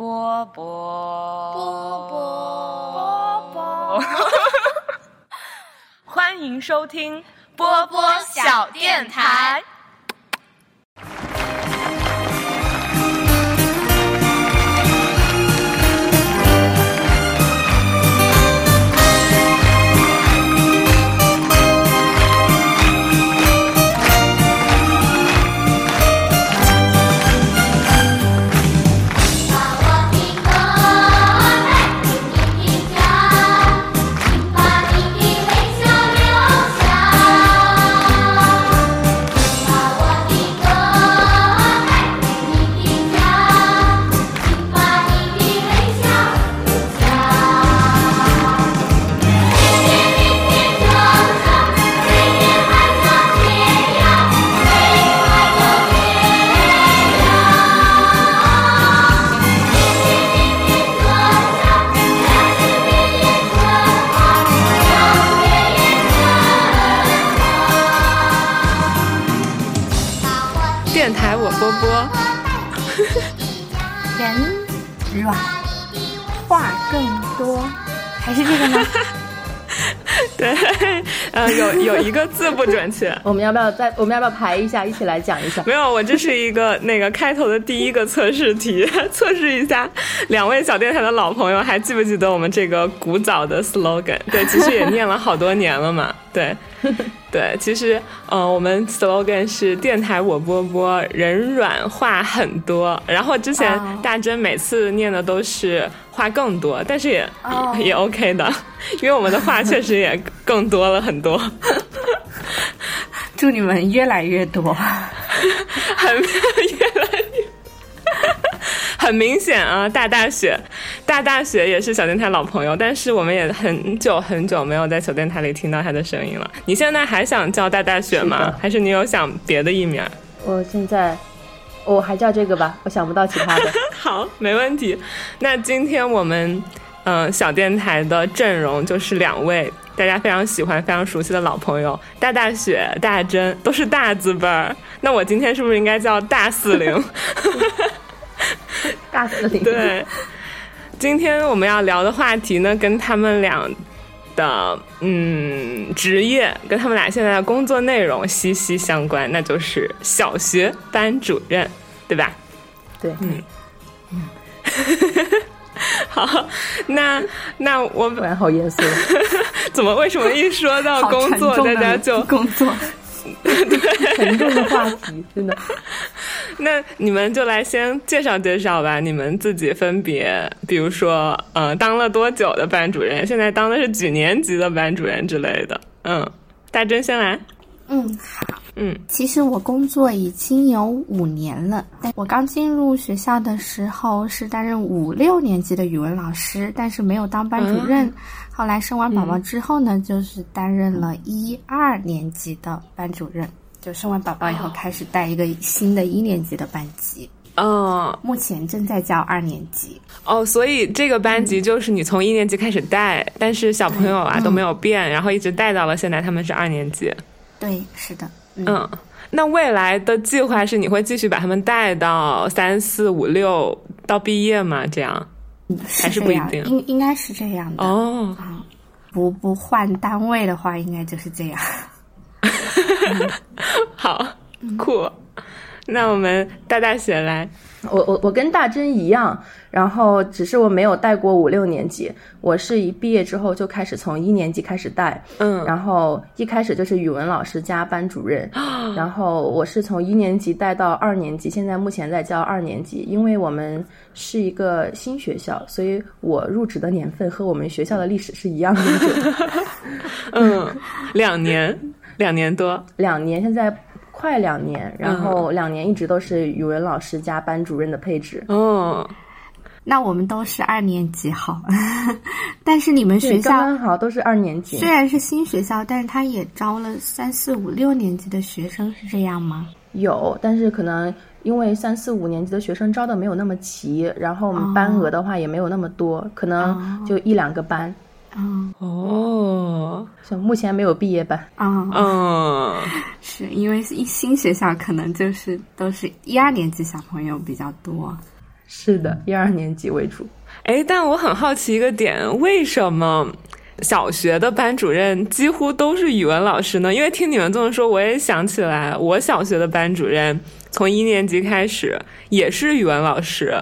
波波波波波波，欢迎收听波波小电台。个吗？对，呃，有有一个字不准确。我们要不要再？我们要不要排一下，一起来讲一下？没有，我这是一个那个开头的第一个测试题，测试一下两位小电台的老朋友还记不记得我们这个古早的 slogan？对，其实也念了好多年了嘛。对，对，其实呃，我们 slogan 是电台我波波，人软话很多。然后之前哦大珍每次念的都是话更多，但是也、哦也 OK 的，因为我们的话确实也更多了很多。祝你们越来越多。很越来越。很明显啊，大大雪，大大雪也是小电台老朋友，但是我们也很久很久没有在小电台里听到他的声音了。你现在还想叫大大雪吗是？还是你有想别的艺名？我现在我还叫这个吧，我想不到其他的。好，没问题。那今天我们嗯、呃小电台的阵容就是两位大家非常喜欢、非常熟悉的老朋友，大大雪、大真都是大字辈儿。那我今天是不是应该叫大四零？大四零，对，今天我们要聊的话题呢，跟他们俩的嗯职业，跟他们俩现在的工作内容息息相关，那就是小学班主任，对吧？对，嗯。好，那那我本来好严肃，怎么为什么一说到工作，大家就工作，对。沉重的话题，真的。那你们就来先介绍介绍吧，你们自己分别，比如说，嗯、当了多久的班主任，现在当的是几年级的班主任之类的。嗯，大珍先来。嗯，好。嗯，其实我工作已经有五年了，但我刚进入学校的时候是担任五六年级的语文老师，但是没有当班主任。后来生完宝宝之后呢，就是担任了一二年级的班主任。就生完宝宝以后，开始带一个新的一年级的班级，嗯目前正在教二年级。哦，所以这个班级就是你从一年级开始带，但是小朋友啊、嗯都没有变，然后一直带到了现在他们是二年级。对，是的，嗯，嗯，那未来的计划是你会继续把他们带到三四五六到毕业吗？这样？还是不一定应应该是这样的。哦，不不换单位的话，应该就是这样。好酷。那我们大大雪来，我我我跟大珍一样，然后只是我没有带过五六年级，我是一毕业之后就开始从一年级开始带，嗯，然后一开始就是语文老师加班主任，然后我是从一年级带到二年级，现在目前在教二年级。因为我们是一个新学校，所以我入职的年份和我们学校的历史是一样的，嗯，两年，两年多，两年，现在快两年，然后两年一直都是语文老师加班主任的配置。哦，那我们都是二年级好，但是你们，学校刚刚好都是二年级虽。然是新学校，但是他也招了三四五六年级的学生，是这样吗？有，但是可能因为三四五年级的学生招的没有那么齐，然后我们班额的话也没有那么多，可能就一两个班。嗯哦，像目前没有毕业班。啊，嗯，是因为一新学校可能就是都是一二年级小朋友比较多。是的，一二年级为主。哎，但我很好奇一个点，为什么小学的班主任几乎都是语文老师呢？因为听你们这么说，我也想起来，我小学的班主任从一年级开始也是语文老师。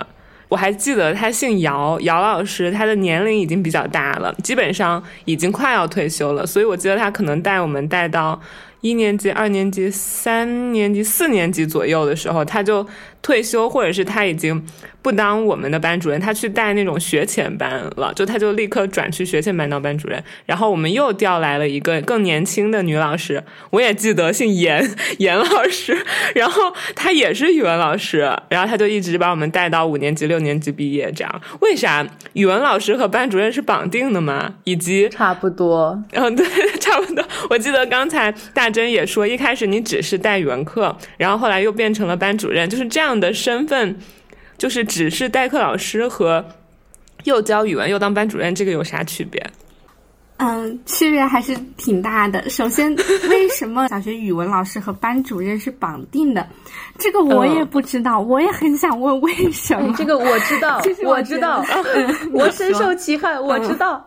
我还记得他姓姚，姚老师，他的年龄已经比较大了，基本上已经快要退休了，所以我记得他可能带我们带到一年级、二年级、三年级、四年级左右的时候，他就退休，或者是他已经。不当我们的班主任，他去带那种学前班了，就他就立刻转去学前班当班主任。然后我们又调来了一个更年轻的女老师，我也记得姓严，严老师。然后她也是语文老师，然后她就一直把我们带到五年级、六年级毕业。这样，为啥语文老师和班主任是绑定的吗？以及差不多，嗯，对，差不多。我记得刚才大珍也说，一开始你只是代语文课，然后后来又变成了班主任，就是这样的身份。就是只是代课老师和又教语文又当班主任，这个有啥区别？嗯，区别还是挺大的。首先，为什么小学语文老师和班主任是绑定的？这个我也不知道，我也很想问为什么。这个我知道，我知道，我 深受其害。我知道，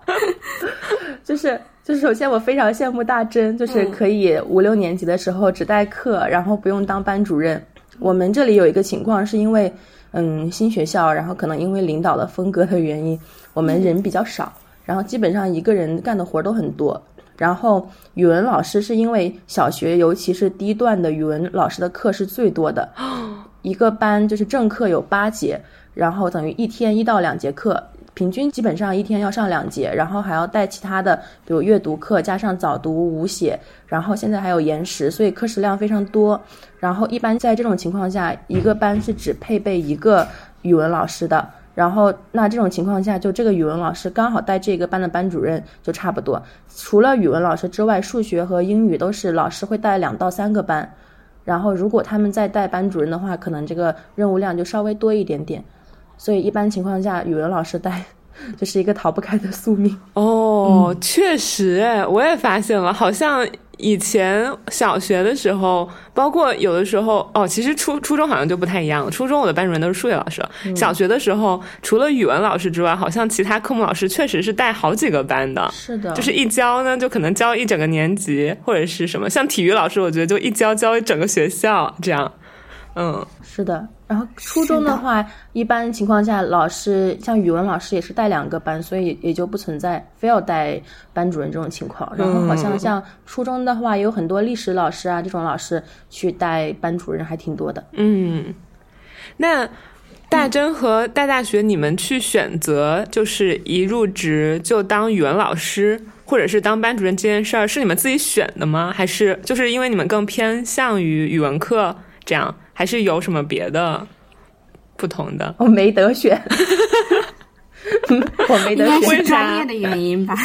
就是就是，首先我非常羡慕大珍，就是可以五六年级的时候只代课，然后不用当班主任。我们这里有一个情况，是因为。嗯，新学校，然后可能因为领导的风格的原因，我们人比较少，然后基本上一个人干的活都很多。然后语文老师是因为小学，尤其是低段的语文老师的课是最多的，一个班就是正课有八节，然后等于一天一到两节课。平均基本上一天要上两节，然后还要带其他的，比如阅读课，加上早读、舞写，然后现在还有延时，所以课时量非常多。然后一般在这种情况下，一个班是只配备一个语文老师的。然后那这种情况下，就这个语文老师刚好带这个班的班主任就差不多。除了语文老师之外，数学和英语都是老师会带两到三个班。然后如果他们再带班主任的话，可能这个任务量就稍微多一点点。所以一般情况下，语文老师带 就是一个逃不开的宿命。哦，确实，我也发现了，好像以前小学的时候，包括有的时候，哦，其实初初中好像就不太一样了。初中我的班主任都是数学老师，小学的时候，除了语文老师之外，好像其他科目老师确实是带好几个班的。是的，就是一教呢，就可能教一整个年级，或者是什么，像体育老师，我觉得就一教教一整个学校这样。嗯，是的。然后初中的话，一般情况下，老师像语文老师也是带两个班，所以也就不存在非要带班主任这种情况。然后好像像初中的话，也有很多历史老师啊这种老师去带班主任还挺多的。嗯，那大真和大大学，你们去选择就是一入职就当语文老师，或者是当班主任这件事儿，是你们自己选的吗？还是就是因为你们更偏向于语文课这样？还是有什么别的不同的？我没得选，我没得选，是专业的原因吧？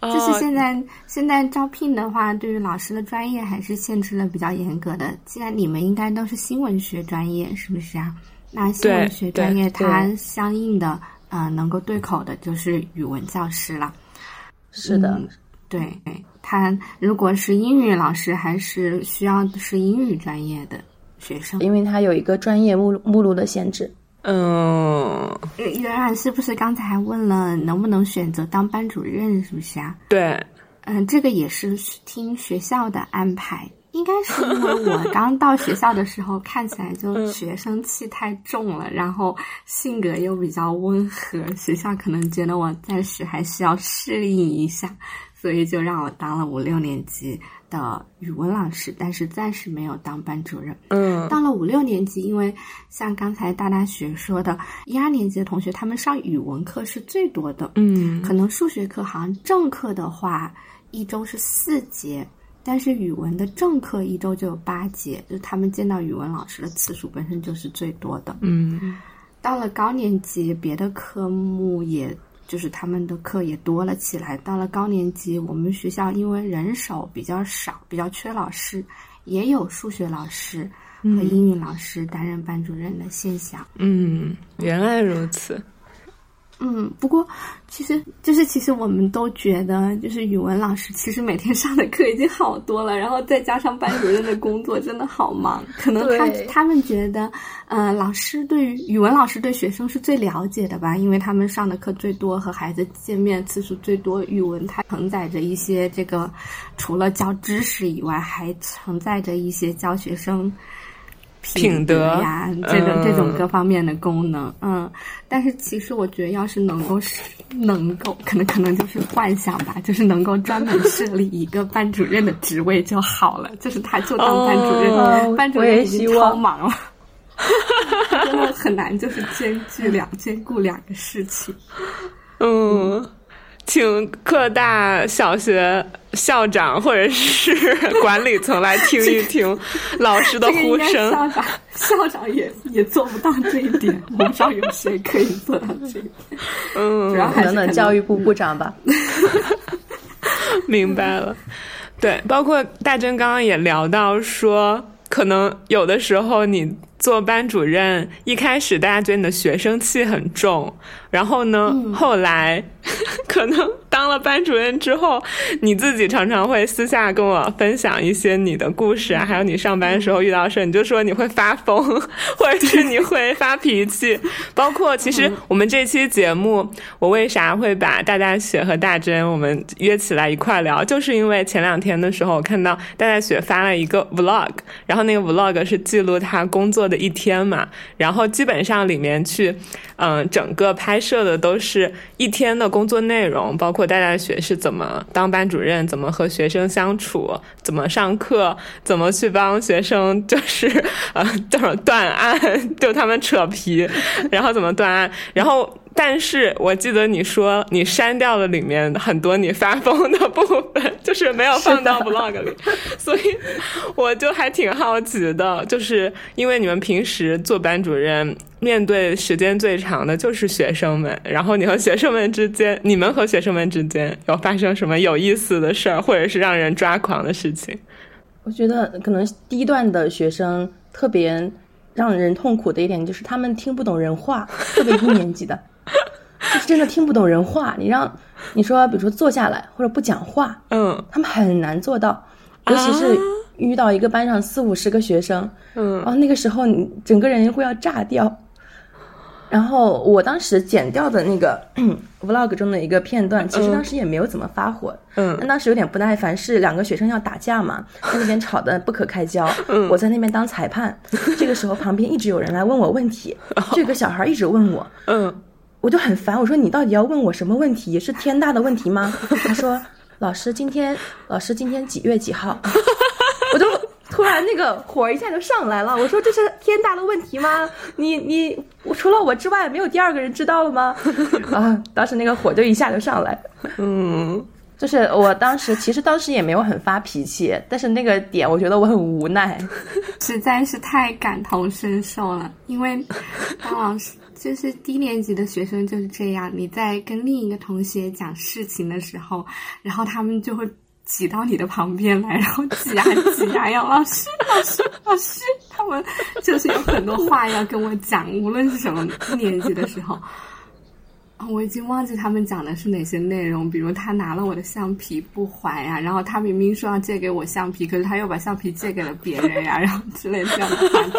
就是现在现在招聘的话，对于老师的专业还是限制的比较严格的。既然你们应该都是新闻学专业，是不是啊？那新闻学专业它相应的呃能够对口的就是语文教师了。是的，对，他如果是英语老师，还是需要是英语专业的。学生，因为他有一个专业目目录的限制。嗯，圆圆是不是刚才还问了能不能选择当班主任？是不是啊？对，嗯，这个也是听学校的安排。应该是因为我 刚到学校的时候，看起来就学生气太重了，然后性格又比较温和，学校可能觉得我暂时还需要适应一下，所以就让我当了五六年级。的语文老师，但是暂时没有当班主任。嗯，到了五六年级，因为像刚才大大学说的，一二年级的同学他们上语文课是最多的。嗯，可能数学课好像正课的话一周是四节，但是语文的正课一周就有八节，就他们见到语文老师的次数本身就是最多的。嗯，到了高年级，别的科目也。就是他们的课也多了起来。到了高年级，我们学校因为人手比较少，比较缺老师，也有数学老师和英语老师担任班主任的现象。嗯，原来如此。嗯，不过其实就是其实我们都觉得，就是语文老师其实每天 上的课已经好多了，然后再加上班主任的工作真的好忙，可能他他们觉得，呃，老师对于语文老师对学生是最了解的吧，因为他们上的课最多，和孩子见面次数最多，语文它承载着一些这个除了教知识以外，还承载着一些教学生。品德呀，这种、嗯。这种各方面的功能，嗯，但是其实我觉得，要是能够是能够，可能可能就是幻想吧，就是能够专门设立一个班主任的职位就好了，就是他就当班主任，哦班主任已经超忙了，真的很难，就是兼具两兼顾两个事情。嗯，请各大小学校长或者是 管理层来听一听老师的呼声。校长校长也也做不到这一点，我不知道有谁可以做到这一点。嗯主，要还是等等教育部部长吧。明白了。对，包括大珍刚刚也聊到说，可能有的时候你做班主任，一开始大家觉得你的学生气很重，然后呢，后来可能当了班主任之后，你自己常常会私下跟我分享一些你的故事啊，还有你上班的时候遇到事儿，你就说你会发疯，或者是你会发脾气。包括其实我们这期节目，我为啥会把大大雪和大珍我们约起来一块聊，就是因为前两天的时候，我看到大大雪发了一个 vlog，然后那个 vlog 是记录他工作的一天嘛，然后基本上里面去，嗯、整个拍摄的都是一天的工作内容，包括大家学是怎么当班主任，怎么和学生相处，怎么上课，怎么去帮学生就是呃叫什么断案，就他们扯皮，然后怎么断案，然后。但是我记得你说你删掉了里面很多你发疯的部分，就是没有放到 vlog 里，所以我就还挺好奇的，就是因为你们平时做班主任，面对时间最长的就是学生们，然后你和学生们之间，你们和学生们之间有发生什么有意思的事儿，或者是让人抓狂的事情？我觉得可能低段的学生特别让人痛苦的一点就是他们听不懂人话，特别一年级的，就是真的听不懂人话。你让你说，比如说坐下来或者不讲话，嗯他们很难做到，尤其是遇到一个班上四五十个学生，嗯然后那个时候你整个人会要炸掉。然后我当时剪掉的那个 vlog 中的一个片段，其实当时也没有怎么发火，嗯但当时有点不耐烦，是两个学生要打架嘛，在那边吵得不可开交，我在那边当裁判，这个时候旁边一直有人来问我问题，这个小孩一直问我，嗯我就很烦，我说你到底要问我什么问题？是天大的问题吗？他说老师今天老师今天几月几号？我就突然那个火一下就上来了，我说这是天大的问题吗？你你我除了我之外没有第二个人知道了吗？啊，当时那个火就一下就上来。嗯就是我当时其实当时也没有很发脾气，但是那个点我觉得我很无奈。实在是太感同身受了，因为当老师就是低年级的学生就是这样，你在跟另一个同学讲事情的时候，然后他们就会挤到你的旁边来，然后挤啊挤啊，要老师老师老师，他们就是有很多话要跟我讲，无论是什么年级的时候。我已经忘记他们讲的是哪些内容，比如他拿了我的橡皮不还呀、然后他明明说要借给我橡皮，可是他又把橡皮借给了别人呀、然后之类这样的话题，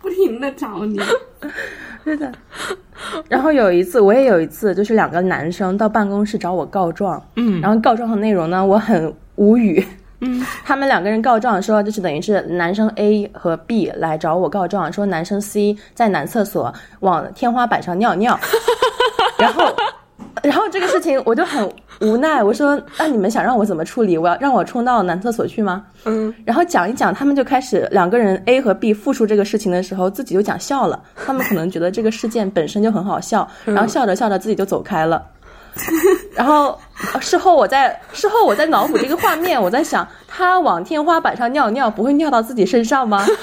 不停的找你。是的。然后有一次，我也有一次，就是两个男生到办公室找我告状，嗯然后告状的内容呢，我很无语。嗯，他们两个人告状说，就是等于是男生 A 和 B 来找我告状，说男生 C 在男厕所往天花板上尿尿，然后，然后这个事情我就很无奈，我说那你们想让我怎么处理？我要让我冲到男厕所去吗？嗯然后讲一讲，他们就开始两个人 A 和 B 复述这个事情的时候，自己就讲笑了。他们可能觉得这个事件本身就很好笑，然后笑着笑着自己就走开了。然后呃事后我在事后我在脑补这个画面，我在想，他往天花板上尿尿，不会尿到自己身上吗？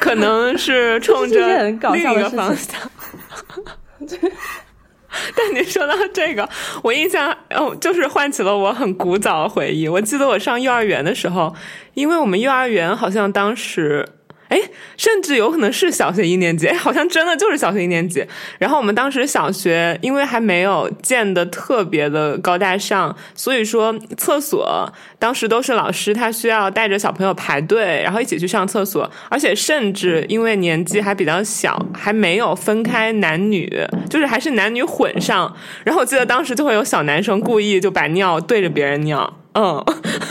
可能是冲着另一个方向。但你说到这个，我印象哦，就是唤起了我很古早的回忆。我记得我上幼儿园的时候，因为我们幼儿园好像当时哎，甚至有可能是小学一年级，哎，好像真的就是小学一年级。然后我们当时小学因为还没有建的特别的高大上，所以说厕所当时都是老师他需要带着小朋友排队，然后一起去上厕所，而且甚至因为年纪还比较小，还没有分开男女，就是还是男女混上。然后我记得当时就会有小男生故意就把尿对着别人尿。嗯，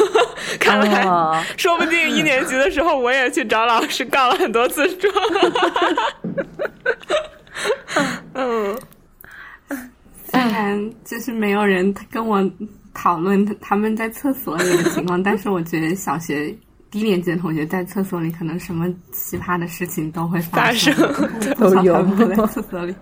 看来说不定一年级的时候我也去找老师告了很多次状。嗯，虽然就是没有人跟我讨论他们在厕所里的情况，但是我觉得小学低年级的同学在厕所里可能什么奇葩的事情都会发生，都有在厕所里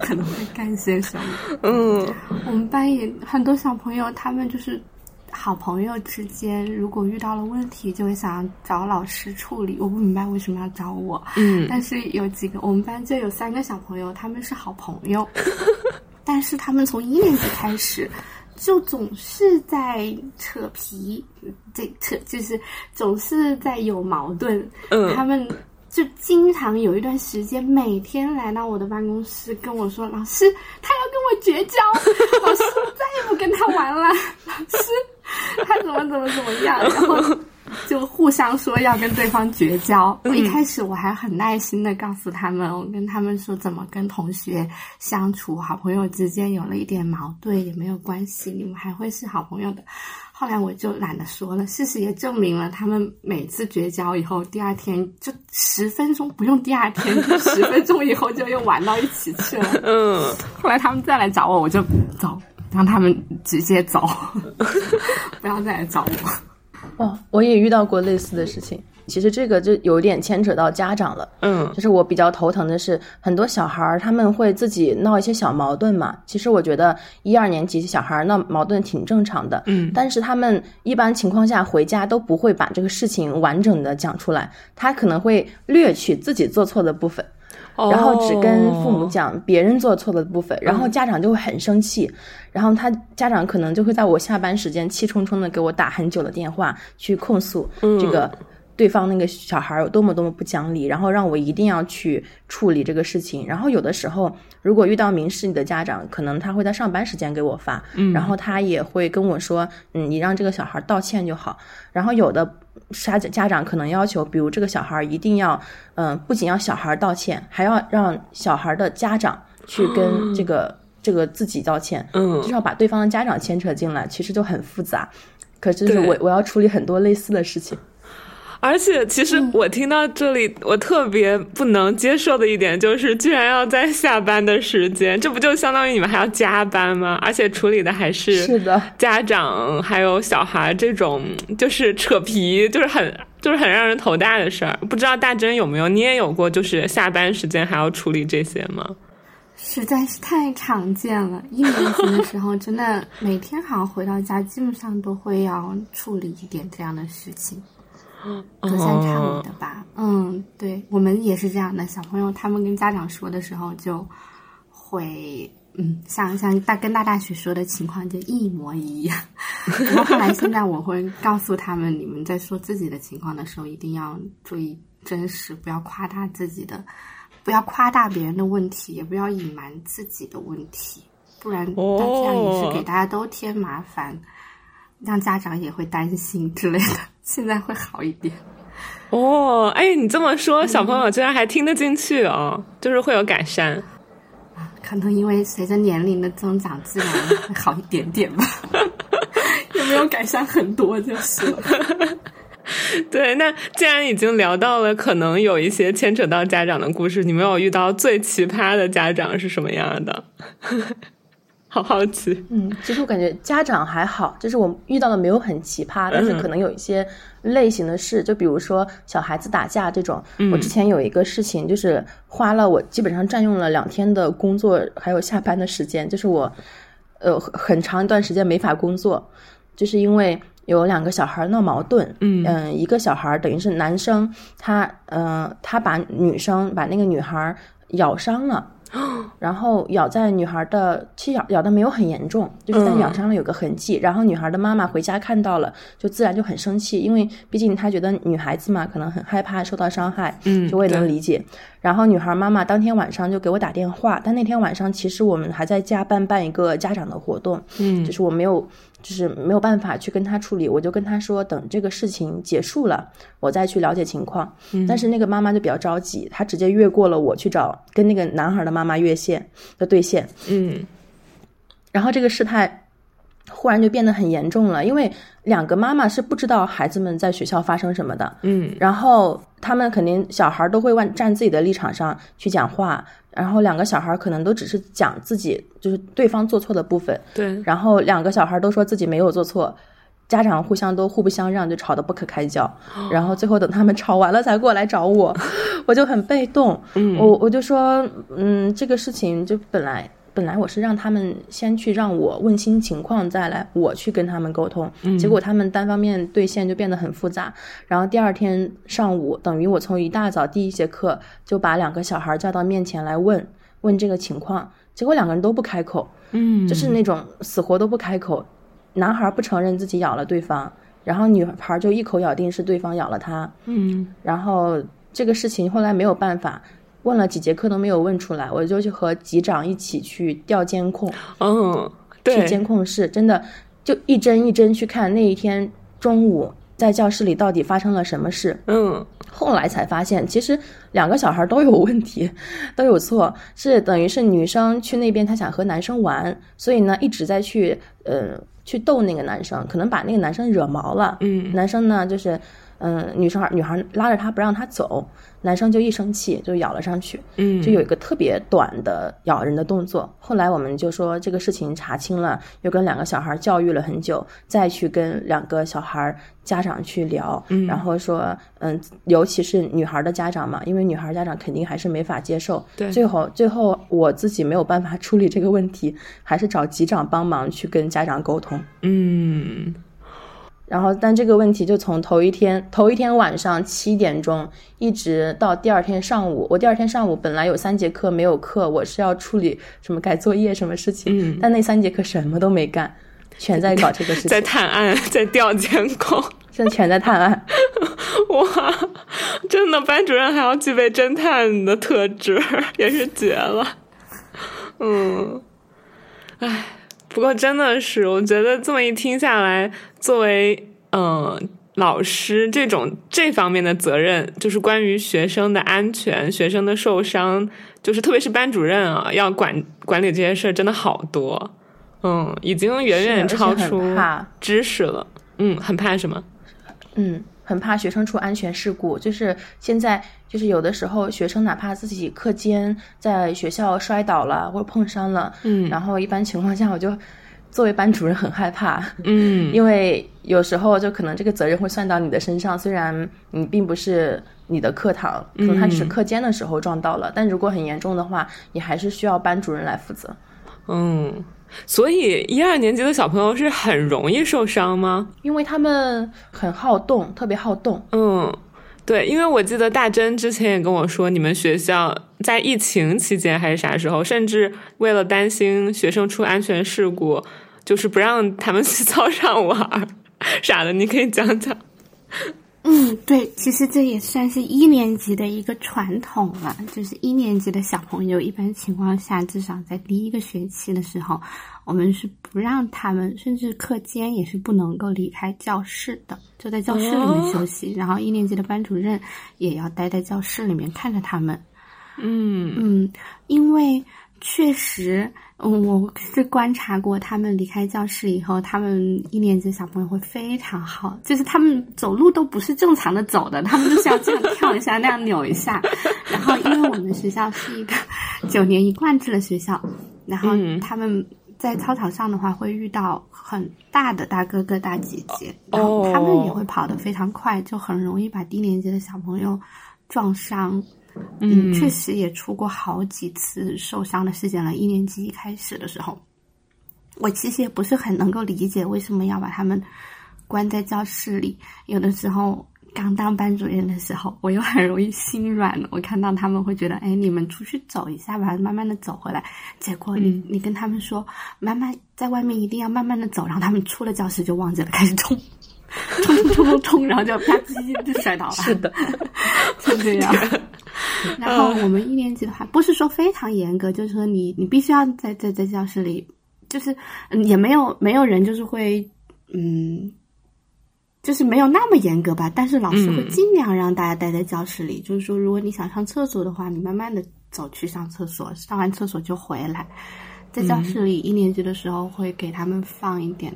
可能会干些什么。嗯，我们班也很多小朋友，他们就是。好朋友之间，如果遇到了问题，就会想要找老师处理。我不明白为什么要找我。嗯，但是有几个，我们班就有三个小朋友，他们是好朋友，但是他们从一年级开始，就总是在扯皮，这扯就是总是在有矛盾。嗯，他们。就经常有一段时间，每天来到我的办公室跟我说：“老师，他要跟我绝交，老师再也不跟他玩了，老师 他怎么怎么怎么样。”然后就互相说要跟对方绝交。一开始我还很耐心的告诉他们，我跟他们说怎么跟同学相处，好朋友之间有了一点矛盾也没有关系，你们还会是好朋友的。后来我就懒得说了，事实也证明了，他们每次绝交以后，第二天就十分钟不用，第二天十分钟以后就又玩到一起去了。嗯，后来他们再来找我，我就走，让他们直接走，不要再来找我。哦，我也遇到过类似的事情。其实这个就有点牵扯到家长了，嗯，就是我比较头疼的是，很多小孩儿他们会自己闹一些小矛盾嘛。其实我觉得一二年级小孩儿闹矛盾挺正常的，嗯，但是他们一般情况下回家都不会把这个事情完整的讲出来，他可能会略去自己做错的部分，然后只跟父母讲别人做错的部分，然后家长就会很生气，然后他家长可能就会在我下班时间气冲冲的给我打很久的电话去控诉这个。对方那个小孩有多么多么不讲理，然后让我一定要去处理这个事情。然后有的时候，如果遇到明事理的家长，可能他会在上班时间给我发，然后他也会跟我说：“嗯，你让这个小孩道歉就好。”然后有的家家长可能要求，比如这个小孩一定要，嗯，不仅要小孩道歉，还要让小孩的家长去跟这个这个自己道歉，嗯，就是要把对方的家长牵扯进来，其实就很复杂。可是我我要处理很多类似的事情。而且，其实我听到这里，我特别不能接受的一点就是，居然要在下班的时间，这不就相当于你们还要加班吗？而且处理的还是是的家长还有小孩这种，就是扯皮，就是很就是很让人头大的事儿。不知道大真有没有，你也有过，就是下班时间还要处理这些吗？实在是太常见了。一年级的时候，真的每天好像回到家，基本上都会要处理一点这样的事情。隔三差五的吧，嗯，对我们也是这样的。小朋友他们跟家长说的时候，就会嗯，像像大跟大大学说的情况就一模一样。然后后来现在我会告诉他们，你们在说自己的情况的时候，一定要注意真实，不要夸大自己的，不要夸大别人的问题，也不要隐瞒自己的问题，不然那这样也是给大家都添麻烦。让家长也会担心之类的，现在会好一点。哦，哎，你这么说，小朋友居然还听得进去哦，就是会有改善。可能因为随着年龄的增长，自然会好一点点吧。有没有改善很多就是了。对，那既然已经聊到了，可能有一些牵扯到家长的故事，你没有遇到最奇葩的家长是什么样的？好好奇，嗯，其实我感觉家长还好，就是我遇到的没有很奇葩，但是可能有一些类型的事，就比如说小孩子打架这种。我之前有一个事情，就是花了我基本上占用了两天的工作，还有下班的时间，就是我呃很长一段时间没法工作，就是因为有两个小孩闹矛盾，嗯嗯，一个小孩等于是男生，他嗯他把女生把那个女孩咬伤了。然后咬在女孩的，其实咬咬的没有很严重，就是但咬伤了有个痕迹。然后女孩的妈妈回家看到了，就自然就很生气，因为毕竟她觉得女孩子嘛，可能很害怕受到伤害，嗯就我也能理解。然后女孩妈妈当天晚上就给我打电话，但那天晚上其实我们还在加班办一个家长的活动，嗯就是我没有，就是没有办法去跟他处理，我就跟他说，等这个事情结束了，我再去了解情况。但是那个妈妈就比较着急，她直接越过了我去找跟那个男孩的妈妈越线的对线，嗯。然后这个事态忽然就变得很严重了，因为两个妈妈是不知道孩子们在学校发生什么的，嗯。然后他们肯定小孩都会站站自己的立场上去讲话，然后两个小孩可能都只是讲自己就是对方做错的部分，对，然后两个小孩都说自己没有做错，家长互相都互不相让，就吵得不可开交。然后最后等他们吵完了才过来找我，我就很被动。嗯我我就说，嗯，这个事情就本来。本来我是让他们先去让我问清情况，再来我去跟他们沟通。结果他们单方面兑现就变得很复杂。然后第二天上午，等于我从一大早第一节课就把两个小孩叫到面前来问问这个情况，结果两个人都不开口。嗯就是那种死活都不开口。男孩不承认自己咬了对方，然后女孩就一口咬定是对方咬了他。嗯然后这个事情后来没有办法，问了几节课都没有问出来，我就去和级长一起去调监控，嗯，去对，监控室，真的就一帧一帧去看那一天中午在教室里到底发生了什么事。嗯后来才发现，其实两个小孩都有问题，都有错，是等于是女生去那边，她想和男生玩，所以呢一直在去呃去逗那个男生，可能把那个男生惹毛了。嗯男生呢就是嗯、女生女孩拉着他不让他走，男生就一生气就咬了上去。嗯，就有一个特别短的咬人的动作。后来我们就说这个事情查清了，又跟两个小孩教育了很久，再去跟两个小孩家长去聊，嗯然后说，嗯，尤其是女孩的家长嘛，因为女孩家长肯定还是没法接受。对最后最后我自己没有办法处理这个问题，还是找级长帮忙去跟家长沟通。嗯然后，但这个问题就从头一天，头一天晚上七点钟，一直到第二天上午。我第二天上午本来有三节课没有课，我是要处理什么改作业什么事情，嗯但那三节课什么都没干，全在搞这个事情在，探案，在调监控。现在全在探案。哇，真的，班主任还要具备侦探的特质，也是绝了。嗯，唉，不过真的是，我觉得这么一听下来，作为嗯、呃老师，这种这方面的责任，就是关于学生的安全、学生的受伤，就是特别是班主任啊，要管管理这些事儿，真的好多。嗯，已经远远超出知识了。嗯，很怕什么？嗯，很怕学生出安全事故。就是现在，就是有的时候学生哪怕自己课间在学校摔倒了或者碰伤了，嗯然后一般情况下我就作为班主任很害怕，嗯，因为有时候就可能这个责任会算到你的身上，虽然你并不是你的课堂，可能他只是课间的时候撞到了，但如果很严重的话，你还是需要班主任来负责。嗯，所以一二年级的小朋友是很容易受伤吗？因为他们很好动，特别好动。嗯，对，因为我记得大珍之前也跟我说，你们学校在疫情期间还是啥时候，甚至为了担心学生出安全事故，就是不让他们去 操场玩儿啥的。你可以讲讲。嗯，对，其实这也算是一年级的一个传统了，就是一年级的小朋友，一般情况下，至少在第一个学期的时候，我们是不让他们，甚至课间也是不能够离开教室的，就在教室里面休息。然后一年级的班主任也要待在教室里面看着他们。嗯嗯，因为确实，嗯，我是观察过，他们离开教室以后，他们一年级小朋友会非常好，就是他们走路都不是正常的走的，他们就是要这样跳一下，那样扭一下。然后，因为我们学校是一个九年一贯制的学校，然后嗯他们在操场上的话会遇到很大的大哥哥大姐姐，然后他们也会跑得非常快，就很容易把低年级的小朋友撞伤。嗯，确实也出过好几次受伤的事件了。一年级一开始的时候，我其实也不是很能够理解为什么要把他们关在教室里。有的时候刚当班主任的时候，我又很容易心软了。我看到他们会觉得，哎，你们出去走一下吧，慢慢的走回来。结果你你跟他们说，慢慢在外面一定要慢慢的走，然后他们出了教室就忘记了，开始冲，冲冲冲然后就啪叽就摔倒了。是的，就这样。然后我们一年级的话，不是说非常严格，就是说你你必须要在在在教室里，就是也没有没有人就是会嗯。就是没有那么严格吧，但是老师会尽量让大家待在教室里。就是说，如果你想上厕所的话，你慢慢的走去上厕所，上完厕所就回来。在教室里，一年级的时候会给他们放一点，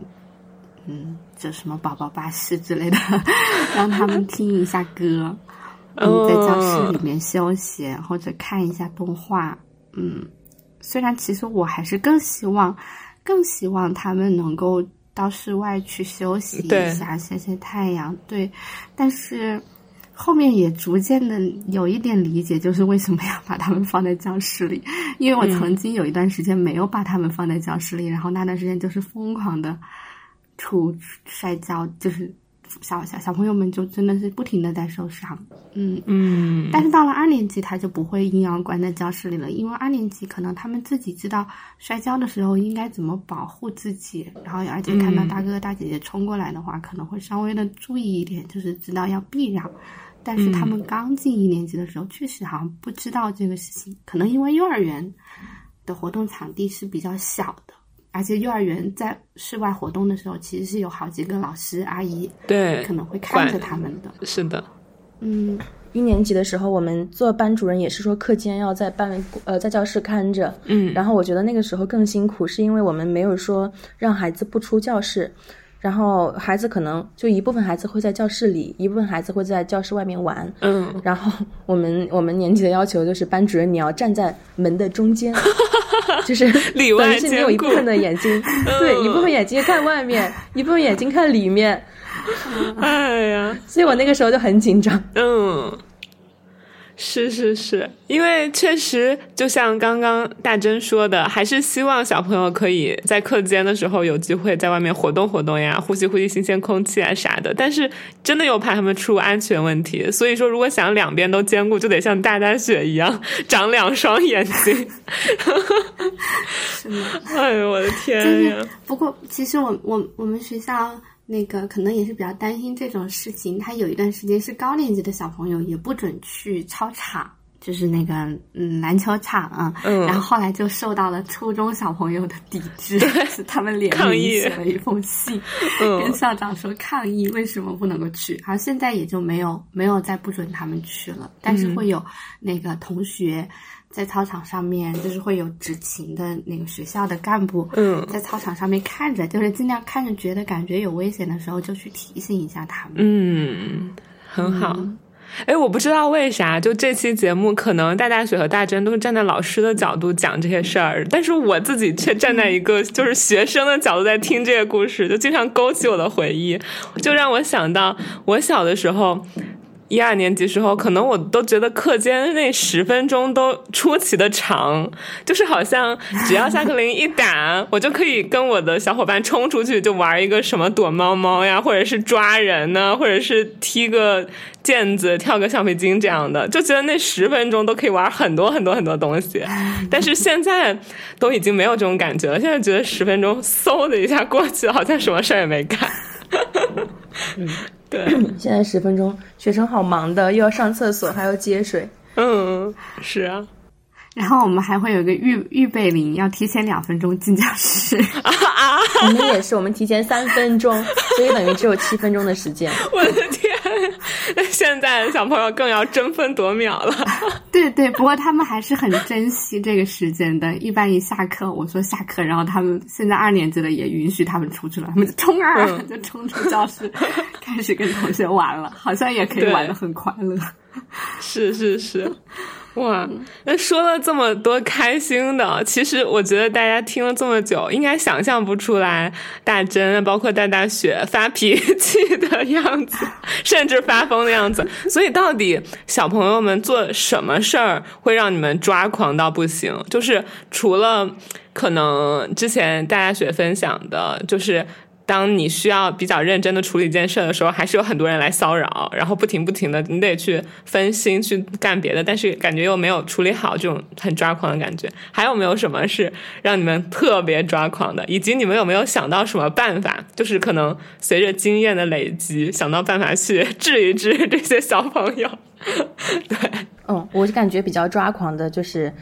嗯，就什么宝宝巴士之类的，让他们听一下歌。嗯，在教室里面休息或者看一下动画。嗯，虽然其实我还是更希望，更希望他们能够。到室外去休息一下，晒晒太阳。对，但是后面也逐渐的有一点理解，就是为什么要把他们放在教室里。因为我曾经有一段时间没有把他们放在教室里，然后那段时间就是疯狂的出摔跤，就是。小小小朋友们就真的是不停的在受伤，嗯嗯，但是到了二年级，他就不会阴阳关在教室里了，因为二年级可能他们自己知道摔跤的时候应该怎么保护自己，然后而且看到大哥哥大姐姐冲过来的话，可能会稍微的注意一点，就是知道要避让。但是他们刚进一年级的时候，确实好像不知道这个事情，可能因为幼儿园的活动场地是比较小的。而且幼儿园在室外活动的时候，其实是有好几个老师阿姨，对，可能会看着他们的。是的，嗯，一年级的时候，我们做班主任也是说课间要在班呃在教室看着，嗯，然后我觉得那个时候更辛苦，是因为我们没有说让孩子不出教室。然后孩子可能就一部分孩子会在教室里，一部分孩子会在教室外面玩。嗯，然后我们我们年级的要求就是班主任你要站在门的中间，就是里外是你有一部分的眼睛，对，一部分眼睛看外面，一部分眼睛看里面。哎呀，所以我那个时候就很紧张。嗯。是是是，因为确实就像刚刚大珍说的，还是希望小朋友可以在课间的时候有机会在外面活动活动呀，呼吸呼吸新鲜空气啊啥的。但是真的又怕他们出安全问题，所以说如果想两边都兼顾，就得像大大雪一样长两双眼睛。是吗？哎呦我的天呀！不过其实我我我们学校。那个可能也是比较担心这种事情，他有一段时间是高年级的小朋友也不准去操场，就是那个嗯篮球场，嗯，然后后来就受到了初中小朋友的抵制，是他们联名写了一封信，跟校长说抗议为什么不能够去，好，现在也就没有没有再不准他们去了，但是会有那个同学。在操场上面，就是会有执勤的那个学校的干部，嗯，在操场上面看着，就是尽量看着，觉得感觉有危险的时候，就去提醒一下他们。嗯，很好。哎，我不知道为啥，就这期节目，可能大大雪和大真都是站在老师的角度讲这些事儿，但是我自己却站在一个就是学生的角度在听这个故事，就经常勾起我的回忆，就让我想到我小的时候。一二年级时候，可能我都觉得课间那十分钟都出奇的长，就是好像只要下课铃一打，我就可以跟我的小伙伴冲出去，就玩一个什么躲猫猫呀，或者是抓人呢，或者是踢个毽子、跳个橡皮筋这样的，就觉得那十分钟都可以玩很多很多很多东西。但是现在都已经没有这种感觉了，现在觉得十分钟嗖的一下过去，好像什么事儿也没干。嗯。对，现在十分钟，学生好忙的，又要上厕所，还要接水。嗯，是啊。然后我们还会有个预预备铃，要提前两分钟进教室。啊，我们也是，我们提前三分钟，所以等于只有七分钟的时间。我的天，现在小朋友更要争分夺秒了。对对，不过他们还是很珍惜这个时间的。一般一下课，我说下课，然后他们现在二年级了，也允许他们出去了，他们就冲啊，就冲出教室，开始跟同学玩了，好像也可以玩的很快乐。是是是。哇，那说了这么多开心的，其实我觉得大家听了这么久，应该想象不出来大真，包括大大雪发脾 气的样子，甚至发疯的样子。所以，到底小朋友们做什么事儿会让你们抓狂到不行？就是除了可能之前大家雪分享的，就是。当你需要比较认真的处理一件事的时候，还是有很多人来骚扰，然后不停不停的，你得去分心去干别的，但是感觉又没有处理好，这种很抓狂的感觉。还有没有什么是让你们特别抓狂的？以及你们有没有想到什么办法？就是可能随着经验的累积，想到办法去治一治 这些小朋友。对，嗯，我感觉比较抓狂的就是，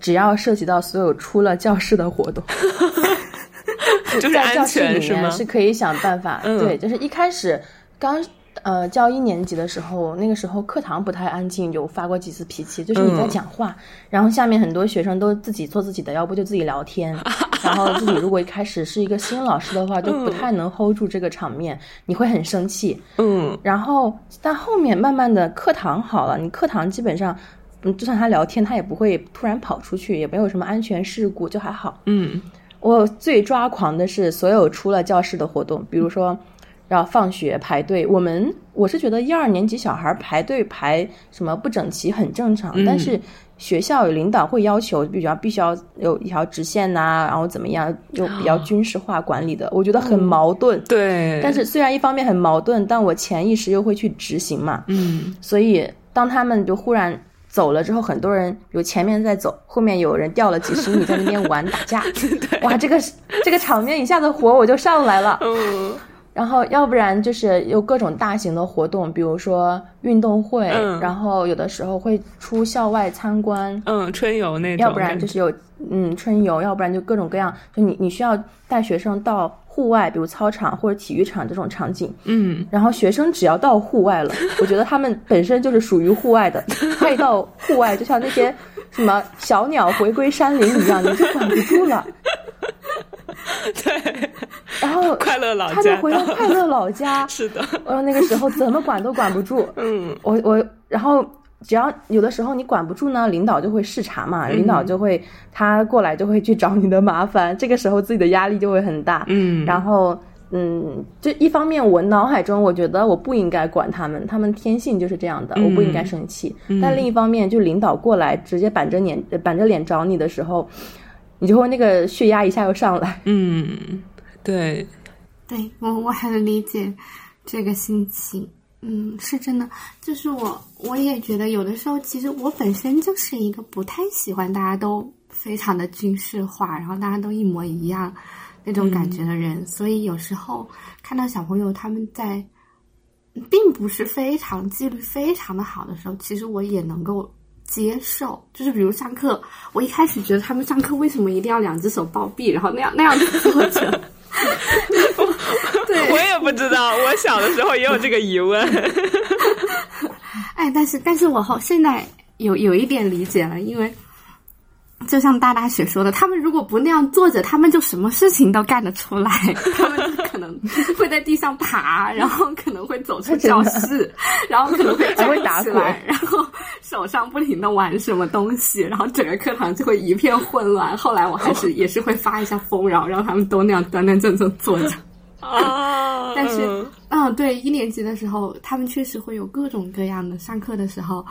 只要涉及到所有出了教室的活动。就是在教室里面是可以想办法，对，就是一开始刚呃教一年级的时候，那个时候课堂不太安静，有发过几次脾气，就是你在讲话，然后下面很多学生都自己做自己的，要不就自己聊天，然后自己如果一开始是一个新老师的话，就不太能 hold 住这个场面，你会很生气，嗯，然后但后面慢慢的课堂好了，你课堂基本上，嗯，就算他聊天，他也不会突然跑出去，也没有什么安全事故，就还好，嗯。我最抓狂的是所有出了教室的活动，比如说要放学排队。我们我是觉得一二年级小孩排队排什么不整齐很正常，但是学校有领导会要求，比较必须要有一条直线呐，然后怎么样，又比较军事化管理的，我觉得很矛盾。对，但是虽然一方面很矛盾，但我潜意识又会去执行嘛。嗯，所以当他们就忽然。走了之后，很多人有前面在走，后面有人掉了几十米在那边玩打架，哇，这个这个场面一下子火我就上来了。嗯，然后要不然就是有各种大型的活动，比如说运动会，然后有的时候会出校外参观，嗯，春游那种，要不然就是有嗯春游，要不然就各种各样，就你你需要带学生到。户外，比如操场或者体育场这种场景，嗯，然后学生只要到户外了，我觉得他们本身就是属于户外的，他一到户外，就像那些什么小鸟回归山林一样，你就管不住了。对，然后快乐老家，他就回到快乐老家，是的，我那个时候怎么管都管不住，嗯，我我然后。只要有的时候你管不住呢，领导就会视察嘛，领导就会他过来就会去找你的麻烦，这个时候自己的压力就会很大。嗯，然后嗯，就一方面我脑海中我觉得我不应该管他们，他们天性就是这样的，我不应该生气。但另一方面，就领导过来直接板着脸板着脸找你的时候，你就会那个血压一下又上来。嗯，对，对我我很理解这个心情。嗯，是真的，就是我，我也觉得有的时候，其实我本身就是一个不太喜欢大家都非常的军事化，然后大家都一模一样那种感觉的人，所以有时候看到小朋友他们在并不是非常纪律非常的好的时候，其实我也能够接受。就是比如上课，我一开始觉得他们上课为什么一定要两只手抱臂，然后那样那样子坐着。我也不知道，我小的时候也有这个疑问。哎，但是，但是我后现在有有一点理解了，因为就像大大雪说的，他们如果不那样坐着，他们就什么事情都干得出来。他们可能会在地上爬，然后可能会走出教室，然后可能会站起来，然后手上不停的玩什么东西，然后整个课堂就会一片混乱。后来我还是也是会发一下疯，然后让他们都那样端端正正坐着。啊！但是，嗯，对，一年级的时候，他们确实会有各种各样的上课的时候，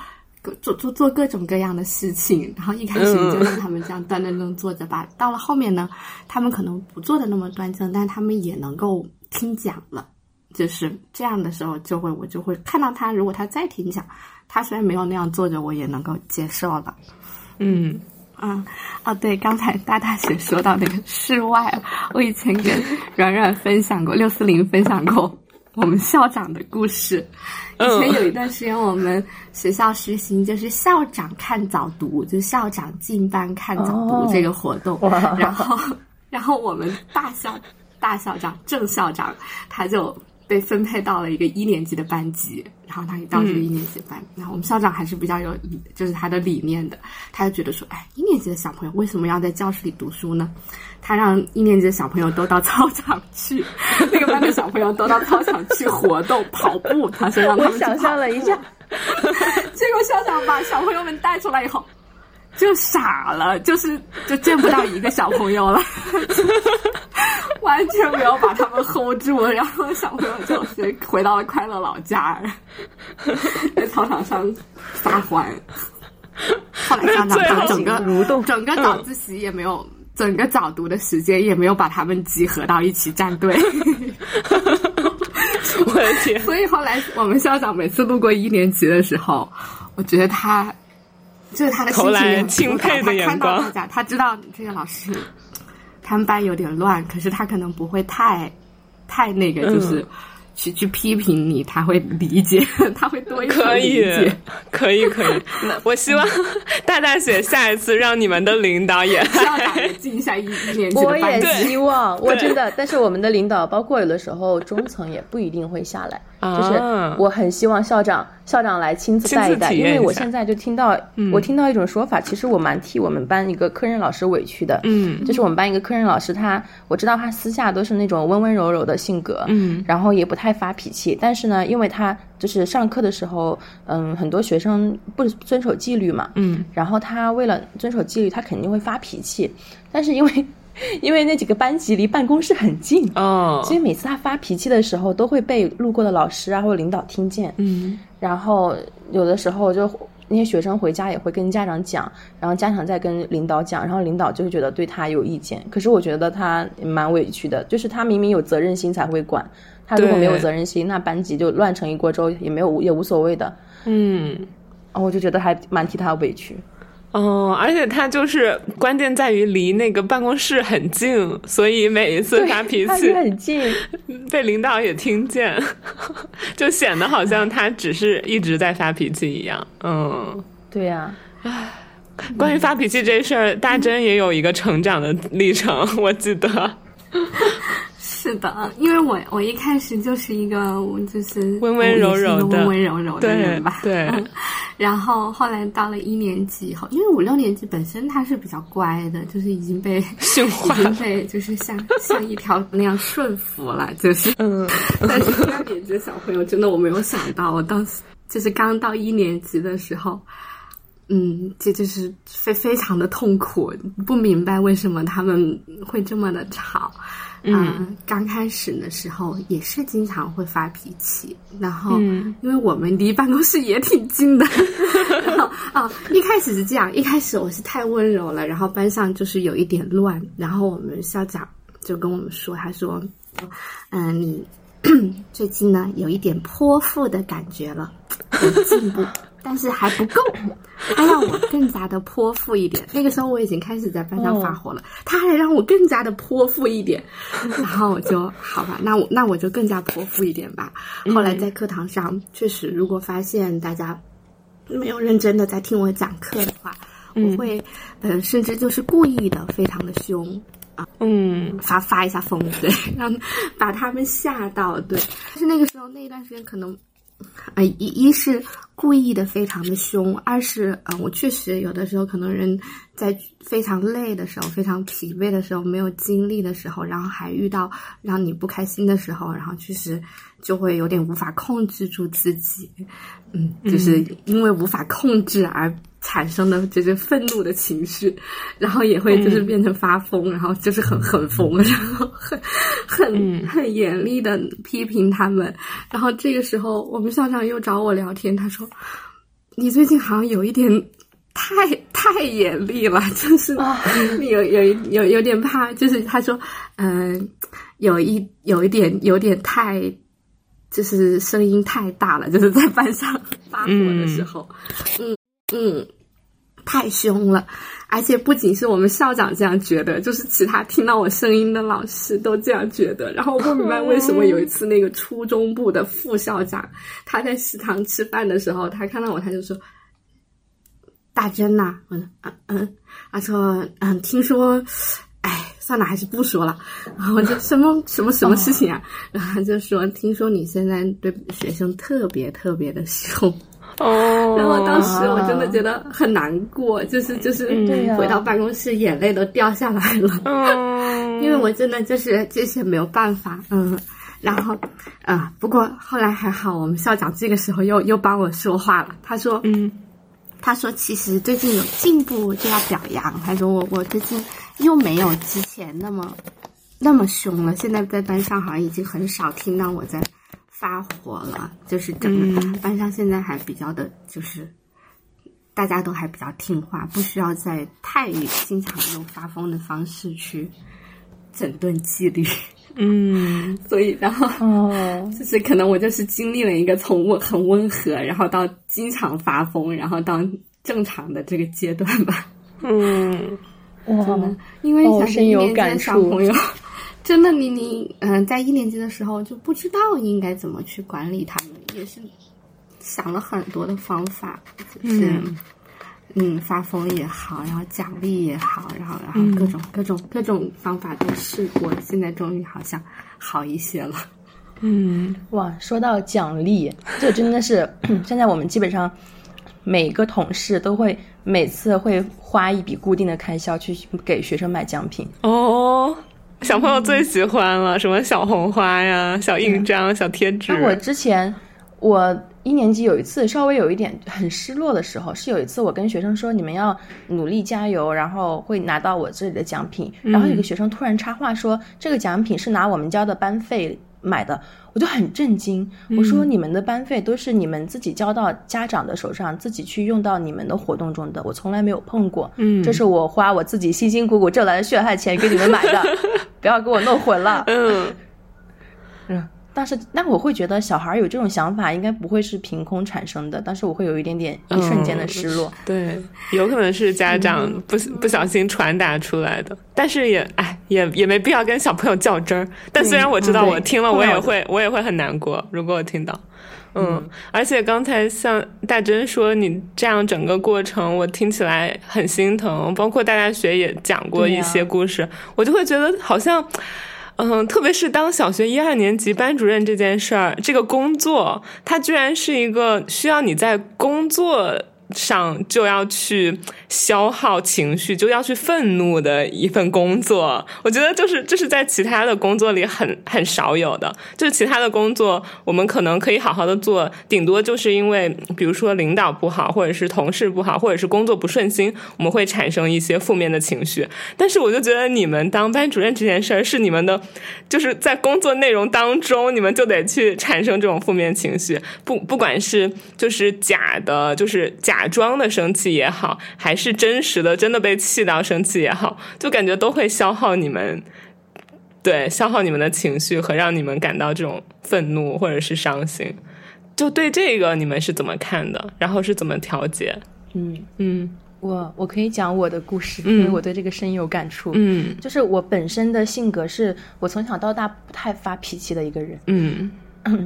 做做做各种各样的事情。然后一开始就让他们这样端端正坐着吧。到了后面呢，他们可能不做的那么端正，但他们也能够听讲了。就是这样的时候，就会我就会看到他，如果他再听讲，他虽然没有那样坐着，我也能够接受了。嗯。嗯，哦，对，刚才大大姐说到那个室外，我以前跟软软分享过，六四零分享过我们校长的故事。以前有一段时间，我们学校实行就是校长看早读，就校长进班看早读这个活动。然后，然后我们大校大校长郑校长他就。被分配到了一个一年级的班级，然后他一到这个一年级班，然后我们校长还是比较有，就是他的理念的，他就觉得说，哎，一年级的小朋友为什么要在教室里读书呢？他让一年级的小朋友都到操场去，那个班的小朋友都到操场去活动跑步，他说让他们想象了一下，结果校长把小朋友们带出来以后。就傻了，就是就见不到一个小朋友了，完全没有把他们 hold 住，然后小朋友就回 到了快乐老家，在操场上撒欢。后来校长整个蠕动，整个早自习也没有整个早读的时间也没有把他们集合到一起站队。我的天！所以后来我们校长每次路过一年级的时候，我觉得他就是他的心情很钦佩的看到光大家，他知道这个老师他们班有点乱，可是他可能不会太太那个，就是。去去批评你，他会理解，他会多一些理可以解。，可以，可以。那 我希望 大大姐下一次让你们的领导也校长也进一下一一年级我也的班级。希望，我真的，但是我们的领导，包括有的时候中层也不一定会下来，就是啊。我很希望校长校长来亲自带一带，因为我现在就听到，我听到一种说法，其实我蛮替我们班一个科任老师委屈的，嗯。就是我们班一个科任老师，他我知道他私下都是那种温温柔柔的性格，嗯。然后也不太发脾气，但是呢，因为他就是上课的时候，嗯，很多学生不遵守纪律嘛，嗯。然后他为了遵守纪律，他肯定会发脾气，但是因为因为那几个班级离办公室很近，哦所以每次他发脾气的时候，都会被路过的老师啊或者领导听见。嗯然后有的时候就那些学生回家也会跟家长讲，然后家长再跟领导讲，然后领导就会觉得对他有意见。可是我觉得他蛮委屈的，就是他明明有责任心才会管，他如果没有责任心，那班级就乱成一锅粥，也没有也无所谓的。嗯。哦，我就觉得还蛮替他委屈。哦，而且他就是关键在于离那个办公室很近，所以每一次发脾气很近，被领导也听见，就显得好像他只是一直在发脾气一样。嗯，对呀、关于发脾气这事儿，大珍也有一个成长的历程，我记得。是的，因为我我一开始就是一个就是温温柔柔的。温温柔柔的人吧。对，然后后来到了一年级以后，因为五六年级本身他是比较乖的，就是已经被已驯化经被就是像像一条那样顺服了，就是。嗯 但是一二年级的小朋友真的我没有想到，我当时就是刚到一年级的时候。嗯，这就是非非常的痛苦，不明白为什么他们会这么的吵。嗯，刚开始的时候也是经常会发脾气，然后嗯。因为我们离办公室也挺近的，然后啊，一开始是这样，一开始我是太温柔了，然后班上就是有一点乱，然后我们校长就跟我们说，他说，嗯、你 最近呢有一点泼妇的感觉了，有进步。但是还不够，他让我更加的泼妇一点。那个时候我已经开始在班上发火了，他还让我更加的泼妇一点，然后我就好吧，那我那我就更加泼妇一点吧。后来在课堂上，确实如果发现大家没有认真的在听我讲课的话，我会呃甚至就是故意的非常的凶。嗯发发一下疯，对，让把他们吓到，对。但是那个时候那一段时间可能，呃，一一是故意的非常的凶，二是呃，我确实有的时候可能人在非常累的时候、非常疲惫的时候、没有精力的时候，然后还遇到让你不开心的时候，然后确实就会有点无法控制住自己，嗯，就是因为无法控制而产生的就是愤怒的情绪，然后也会就是变成发疯，然后就是很很疯，然后很很很严厉的批评他们。然后这个时候，我们校长又找我聊天，他说：“你最近好像有一点。”太太严厉了，就是有有有有点怕，就是他说，嗯、有一有一点有点太，就是声音太大了，就是在班上发火的时候，嗯嗯，太凶了，而且不仅是我们校长这样觉得，就是其他听到我声音的老师都这样觉得。然后我不明白为什么有一次那个初中部的副校长，他在食堂吃饭的时候，他看到我，他就说。大珍呐、我说嗯嗯，他说嗯，听说，哎，算了，还是不说了。然后我就什么什么什么事情啊？然后他就说，听说你现在对学生特别特别的凶。哦，然后当时我真的觉得很难过，就是就是对回到办公室，眼泪都掉下来了。嗯，因为我真的就是这些没有办法，嗯，然后啊、不过后来还好，我们校长这个时候又又帮我说话了，他说，嗯，他说其实最近有进步就要表扬，他说我我最近又没有之前那么那么凶了，现在在班上好像已经很少听到我在发火了，就是整个班上现在还比较的就是。大家都还比较听话，不需要再太经常用发疯的方式去整顿纪律。嗯，所以然后哦，就是可能我就是经历了一个从我很温和，然后到经常发疯，然后到正常的这个阶段吧。嗯，哇，因为哦想一年级深有感触。的小朋友，真的你你嗯、在一年级的时候就不知道应该怎么去管理他们，也是想了很多的方法，就是嗯发疯也好，然后奖励也好，然后然后各种、各种各种方法都试过，现在终于好像好一些了。嗯，哇，说到奖励，这真的是现在我们基本上每个同事都会每次会花一笔固定的开销去给学生买奖品。哦，小朋友最喜欢了，什么小红花呀、小印章、小贴纸。那我之前我一年级有一次稍微有一点很失落的时候，是有一次我跟学生说你们要努力加油，然后会拿到我这里的奖品。然后有个学生突然插话说，这个奖品是拿我们交的班费买的。我就很震惊，我说你们的班费都是你们自己交到家长的手上，自己去用到你们的活动中的，我从来没有碰过。嗯这是我花我自己辛辛苦苦挣来的血汗钱给你们买的，不要给我弄混了。嗯，嗯，但是但我会觉得小孩有这种想法，应该不会是凭空产生的，但是我会有一点点一瞬间的失落。对，有可能是家长不不小心传达出来的，但是也哎也也没必要跟小朋友较真儿。但虽然我知道我听了我也会我也会很难过，如果我听到。嗯，而且刚才像大珍说，你这样整个过程，我听起来很心疼。包括大家学也讲过一些故事，我就会觉得好像，嗯，特别是当小学一二年级班主任这件事儿，这个工作，它居然是一个需要你在工作上就要去消耗情绪，就要去愤怒的一份工作。我觉得就是这是在其他的工作里很很少有的，就是其他的工作我们可能可以好好的做，顶多就是因为比如说领导不好，或者是同事不好，或者是工作不顺心，我们会产生一些负面的情绪。但是我就觉得你们当班主任这件事儿是你们的，就是在工作内容当中，你们就得去产生这种负面情绪，不不管是就是假的，就是假装的生气也好，还是真实的真的被气到生气也好，就感觉都会消耗你们。对，消耗你们的情绪和让你们感到这种愤怒或者是伤心，就对这个你们是怎么看的？然后是怎么调节？嗯，嗯我我可以讲我的故事，嗯因为我对这个深有感触。嗯就是我本身的性格是我从小到大不太发脾气的一个人，嗯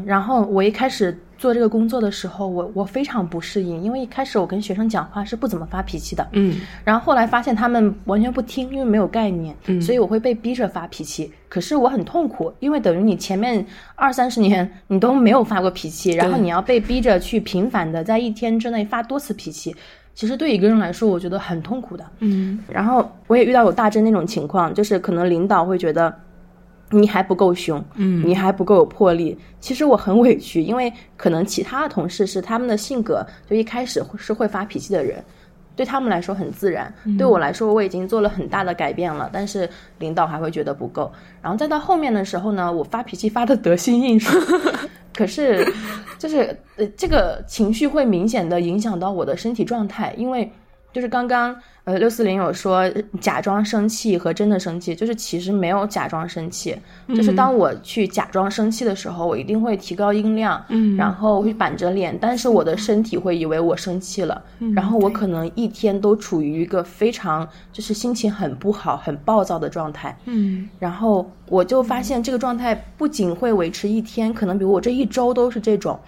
然后我一开始做这个工作的时候，我我非常不适应，因为一开始我跟学生讲话是不怎么发脾气的，嗯。然后后来发现他们完全不听，因为没有概念，所以我会被逼着发脾气。可是我很痛苦，因为等于你前面二三十年你都没有发过脾气，然后你要被逼着去频繁的在一天之内发多次脾气，其实对一个人来说，我觉得很痛苦的。嗯。然后我也遇到有大真那种情况，就是可能领导会觉得你还不够凶，嗯你还不够有魄力。其实我很委屈，因为可能其他的同事是他们的性格就一开始是会发脾气的人。对他们来说很自然，对我来说我已经做了很大的改变了，但是领导还会觉得不够。然后再到后面的时候呢，我发脾气发的得心应手，可是就是呃这个情绪会明显的影响到我的身体状态，因为就是刚刚呃六四零有说呃假装生气和真的生气，就是其实没有假装生气，就是当我去假装生气的时候，我一定会提高音量，嗯。然后会板着脸，但是我的身体会以为我生气了，嗯。然后我可能一天都处于一个非常就是心情很不好、很暴躁的状态，嗯。然后我就发现这个状态不仅会维持一天，可能比如我这一周都是这种。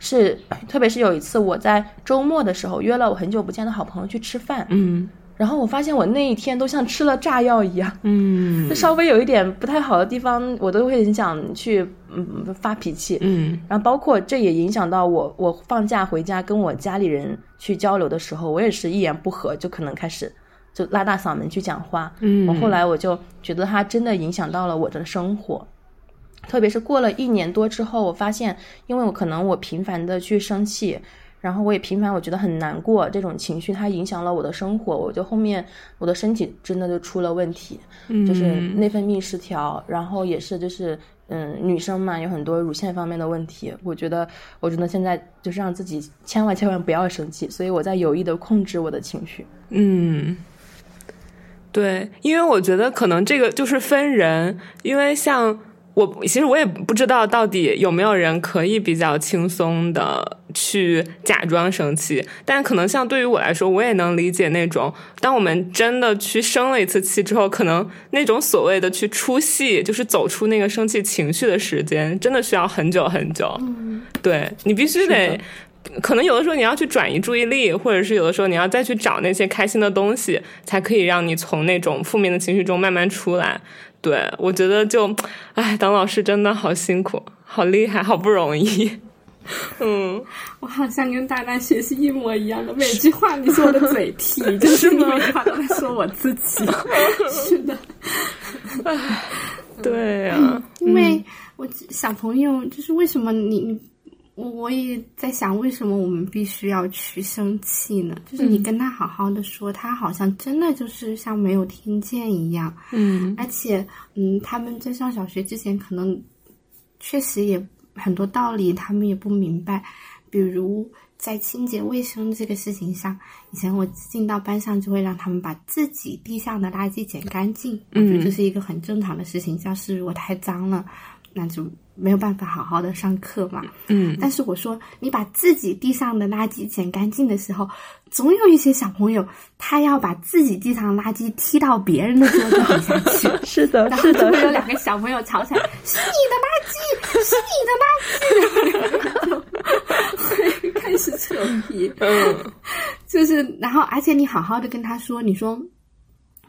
是，特别是有一次我在周末的时候约了我很久不见的好朋友去吃饭，嗯然后我发现我那一天都像吃了炸药一样，嗯就稍微有一点不太好的地方，我都会很想去嗯发脾气。嗯然后包括这也影响到我，我放假回家跟我家里人去交流的时候，我也是一言不合就可能开始就拉大嗓门去讲话。嗯我后来我就觉得它真的影响到了我的生活。特别是过了一年多之后，我发现，因为我可能我频繁的去生气，然后我也频繁我觉得很难过，这种情绪它影响了我的生活，我就后面我的身体真的就出了问题，就是内分泌失调，然后也是就是嗯，女生嘛，有很多乳腺方面的问题。我觉得，我真的现在就是让自己千万千万不要生气，所以我在有意的控制我的情绪。嗯，对，因为我觉得可能这个就是分人，因为像。我其实我也不知道到底有没有人可以比较轻松的去假装生气，但可能像对于我来说，我也能理解那种，当我们真的去生了一次气之后，可能那种所谓的去出戏，就是走出那个生气情绪的时间，真的需要很久很久。嗯，对你必须得，可能有的时候你要去转移注意力，或者是有的时候你要再去找那些开心的东西，才可以让你从那种负面的情绪中慢慢出来。对，我觉得就，哎，当老师真的好辛苦，好厉害，好不容易。嗯，我好像跟大大学习一模一样的，每句话你是我的嘴替，就是每句话都在说我自己。是的，对呀，因为我小朋友就是为什么你。我我也在想，为什么我们必须要去生气呢？就是你跟他好好的说，他好像真的就是像没有听见一样。嗯，而且，嗯，他们在上小学之前，可能确实也很多道理他们也不明白。比如在清洁卫生这个事情上，以前我进到班上就会让他们把自己地上的垃圾捡干净。我觉得这是一个很正常的事情。教室如果太脏了，那就。没有办法好好的上课嘛，嗯，但是我说你把自己地上的垃圾捡干净的时候，总有一些小朋友他要把自己地上的垃圾踢到别人的桌子底下去，是的，是的，会有两个小朋友吵起来，是你的垃圾，是你的垃圾，就会开始扯皮，嗯，就是然后而且你好好的跟他说，你说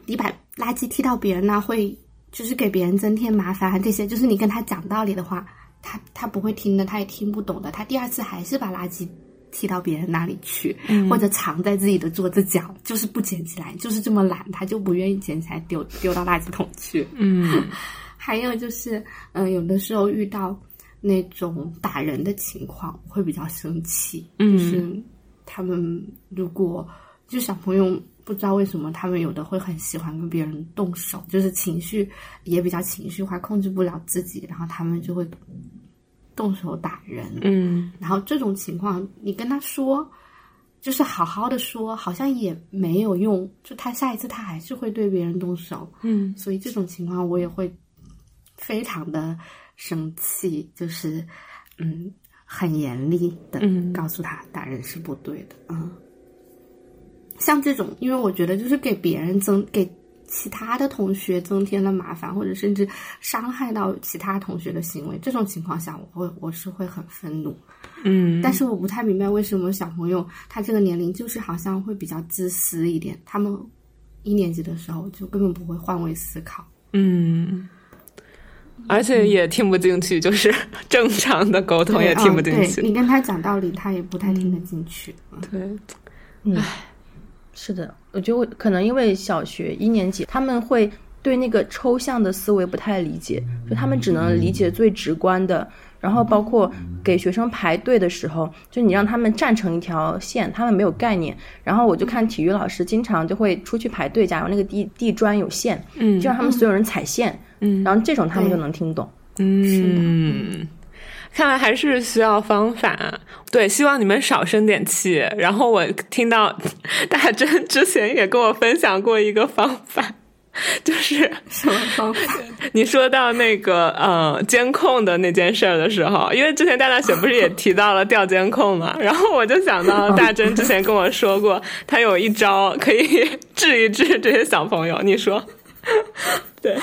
你把垃圾踢到别人那会。就是给别人增添麻烦，这些就是你跟他讲道理的话，他他不会听的，他也听不懂的。他第二次还是把垃圾踢到别人那里去，或者藏在自己的桌子角，就是不捡起来，就是这么懒，他就不愿意捡起来丢丢到垃圾桶去。嗯，还有就是，嗯，有的时候遇到那种打人的情况，会比较生气。嗯，就是他们如果就小朋友。不知道为什么他们有的会很喜欢跟别人动手，就是情绪也比较情绪化，控制不了自己，然后他们就会动手打人。嗯，然后这种情况你跟他说，就是好好的说，好像也没有用，就他下一次他还是会对别人动手。嗯，所以这种情况我也会非常的生气，就是嗯很严厉的告诉他打人是不对的。嗯。像这种，因为我觉得就是给别人增给其他的同学增添了麻烦，或者甚至伤害到其他同学的行为，这种情况下，我会我是会很愤怒。嗯，但是我不太明白为什么小朋友他这个年龄就是好像会比较自私一点，他们一年级的时候就根本不会换位思考。嗯，而且也听不进去，就是 正常的沟通也听不进去。你跟他讲道理，他也不太听得进去。对，唉。是的，我觉得可能因为小学一年级，他们会对那个抽象的思维不太理解，就他们只能理解最直观的。然后包括给学生排队的时候，就你让他们站成一条线，他们没有概念。然后我就看体育老师经常就会出去排队，假如那个地地砖有线，嗯，就让他们所有人踩线，嗯，然后这种他们就能听懂，嗯。看来还是需要方法，对，希望你们少生点气。然后我听到 大真之前也跟我分享过一个方法，就是什么方法？你说到那个呃监控的那件事儿的时候，因为之前大大雪不是也提到了调监控嘛，然后我就想到大真之前跟我说过，他有一招可以治一治这些小朋友。你说，对。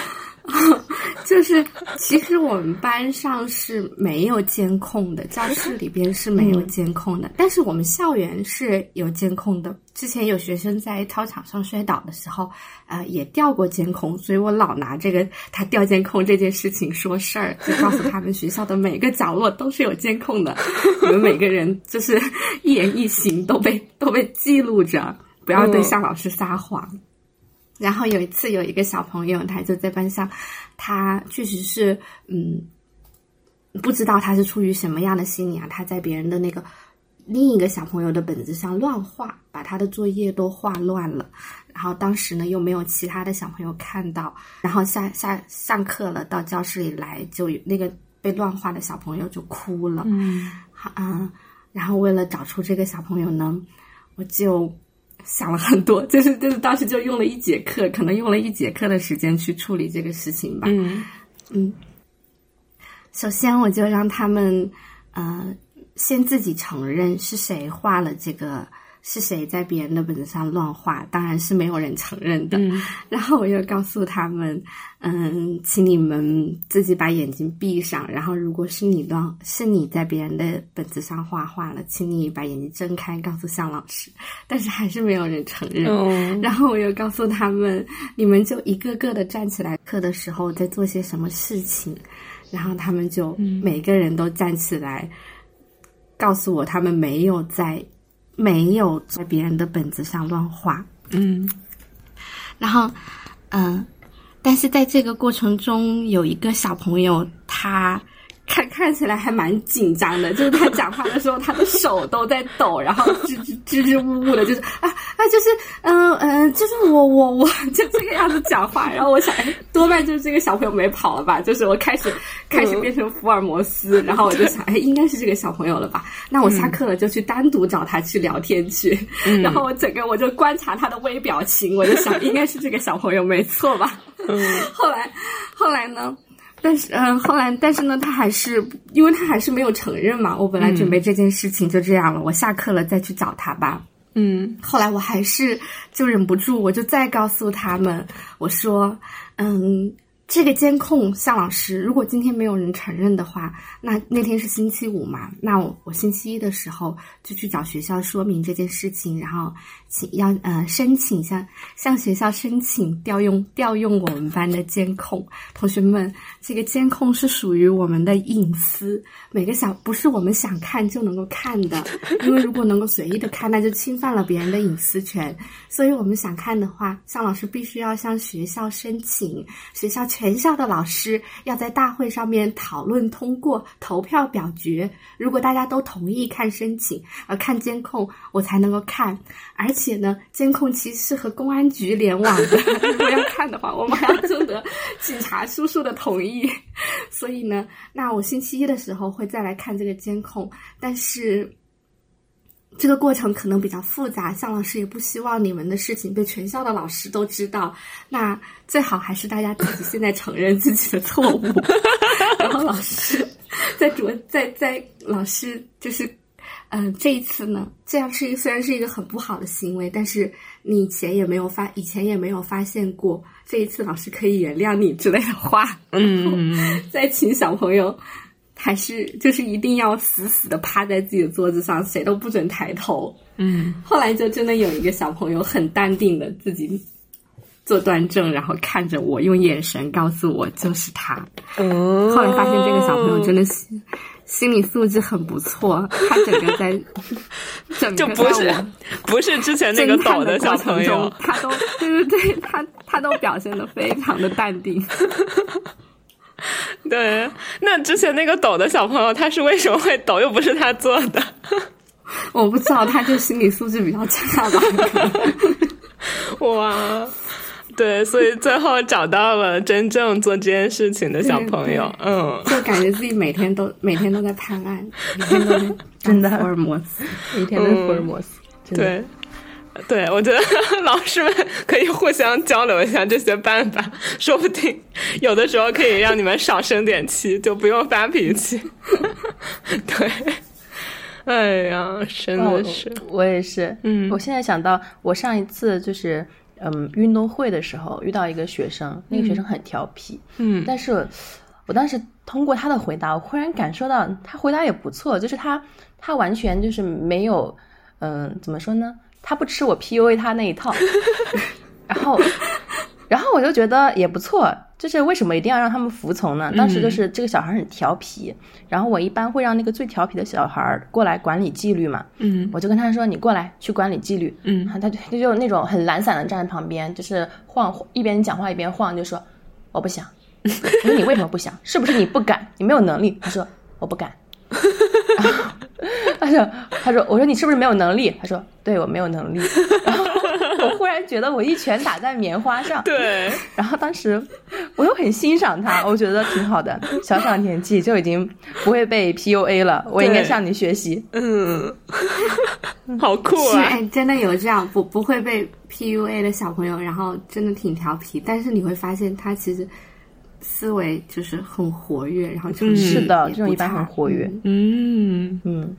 就是，其实我们班上是没有监控的，教室里边是没有监控的，但是我们校园是有监控的。之前有学生在操场上摔倒的时候，呃，也调过监控，所以我老拿这个他调监控这件事情说事儿，就告诉他们学校的每个角落都是有监控的，你们每个人就是一言一行都被都被记录着，不要对向老师撒谎。然后有一次，有一个小朋友，他就在班上，他确实是，嗯，不知道他是出于什么样的心理啊，他在别人的那个另一个小朋友的本子上乱画，把他的作业都画乱了。然后当时呢又没有其他的小朋友看到，然后下下上课了，到教室里来，就那个被乱画的小朋友就哭了。嗯好嗯，然后为了找出这个小朋友呢，我就想了很多，就是就是当时就用了一节课，可能用了一节课的时间去处理这个事情吧。嗯嗯，首先我就让他们呃先自己承认是谁画了这个，是谁在别人的本子上乱画，当然是没有人承认的。嗯 然后我又告诉他们，嗯，请你们自己把眼睛闭上，然后如果是你乱，是你在别人的本子上画画了，请你把眼睛睁开，告诉向老师。但是还是没有人承认。嗯然后我又告诉他们，你们就一个个的站起来，课的时候在做些什么事情，然后他们就每个人都站起来，告诉我他们没有在没有在别人的本子上乱画。嗯然后，嗯、但是在这个过程中，有一个小朋友，他看看起来还蛮紧张的，就是他讲话的时候，他的手都在抖，然后支支支支吾吾的，就是啊啊，就是嗯嗯、呃就是我我我就这个样子讲话。然后我想，哎多半就是这个小朋友没跑了吧？就是我开始开始变成福尔摩斯，然后我就想，哎，应该是这个小朋友了吧？那我下课了就去单独找他去聊天去。然后我整个我就观察他的微表情，我就想，应该是这个小朋友没错吧？嗯 后来，后来呢？但是，嗯、后来，但是呢，他还是，因为他还是没有承认嘛。我本来准备这件事情就这样了，我下课了再去找他吧。嗯后来我还是就忍不住，我就再告诉他们，我说，嗯，这个监控向老师，如果今天没有人承认的话，那那天是星期五嘛，那我我星期一的时候就去找学校说明这件事情，然后请要呃申请向向学校申请调用调用我们班的监控。同学们，这个监控是属于我们的隐私，每个小不是我们想看就能够看的，因为如果能够随意的看，那就侵犯了别人的隐私权。所以我们想看的话，向老师必须要向学校申请，学校全校的老师要在大会上面讨论通过，投票表决。如果大家都同意看申请，呃，看监控，我才能够看。而且呢，监控其实是和公安局联网的，如果要看的话，我们还要征得警察叔叔的同意。所以呢，那我星期一的时候会再来看这个监控，但是。这个过程可能比较复杂，向老师也不希望你们的事情被全校的老师都知道。那最好还是大家自己现在承认自己的错误，然后老师在主在在老师就是，嗯、这一次呢，这样是一虽然是一个很不好的行为，但是你以前也没有发以前也没有发现过，这一次老师可以原谅你之类的话，嗯 再请小朋友还是就是一定要死死的趴在自己的桌子上，谁都不准抬头。嗯后来就真的有一个小朋友很淡定的自己坐端正，然后看着我，用眼神告诉我就是他。嗯，后来发现这个小朋友真的是心理素质很不错，他整个在 整就个不是不是之前那个抖的小朋友，，他都对对对，他他都表现的非常的淡定。对，那之前那个抖的小朋友，他是为什么会抖？又不是他做的。我不知道，他就心理素质比较差吧。哇，对，所以最后找到了真正做这件事情的小朋友，嗯，就感觉自己每天都 每天都在判案，每天都在 真的。福尔摩斯。每天的福尔摩斯，真的。对。对，我觉得老师们可以互相交流一下这些办法，说不定有的时候可以让你们少生点气，就不用发脾气。对，哎呀，真的是，哦我也是，嗯。我现在想到我上一次就是嗯运动会的时候遇到一个学生，那个学生很调皮，嗯。但是我当时通过他的回答，我忽然感受到他回答也不错，就是他他完全就是没有嗯、怎么说呢？他不吃我 PUA 他那一套，然后然后我就觉得也不错。就是为什么一定要让他们服从呢？当时就是这个小孩很调皮，然后我一般会让那个最调皮的小孩过来管理纪律嘛。嗯我就跟他说：“你过来去管理纪律。”嗯他就他就那种很懒散的站在旁边，就是晃一边讲话一边晃，就说：“我不想。”我说：“你为什么不想？是不是你不敢？你没有能力？”他说：“我不敢。然后”他说他说我说你是不是没有能力？他说对我没有能力。然后我忽然觉得我一拳打在棉花上，对，然后当时我又很欣赏他，我觉得挺好的，小小年纪就已经不会被 PUA 了，我应该向你学习。嗯，好酷啊！是哎，真的有这样不不会被 PUA 的小朋友，然后真的挺调皮，但是你会发现他其实思维就是很活跃，然后就是是的，也这种一般很活跃。嗯。嗯，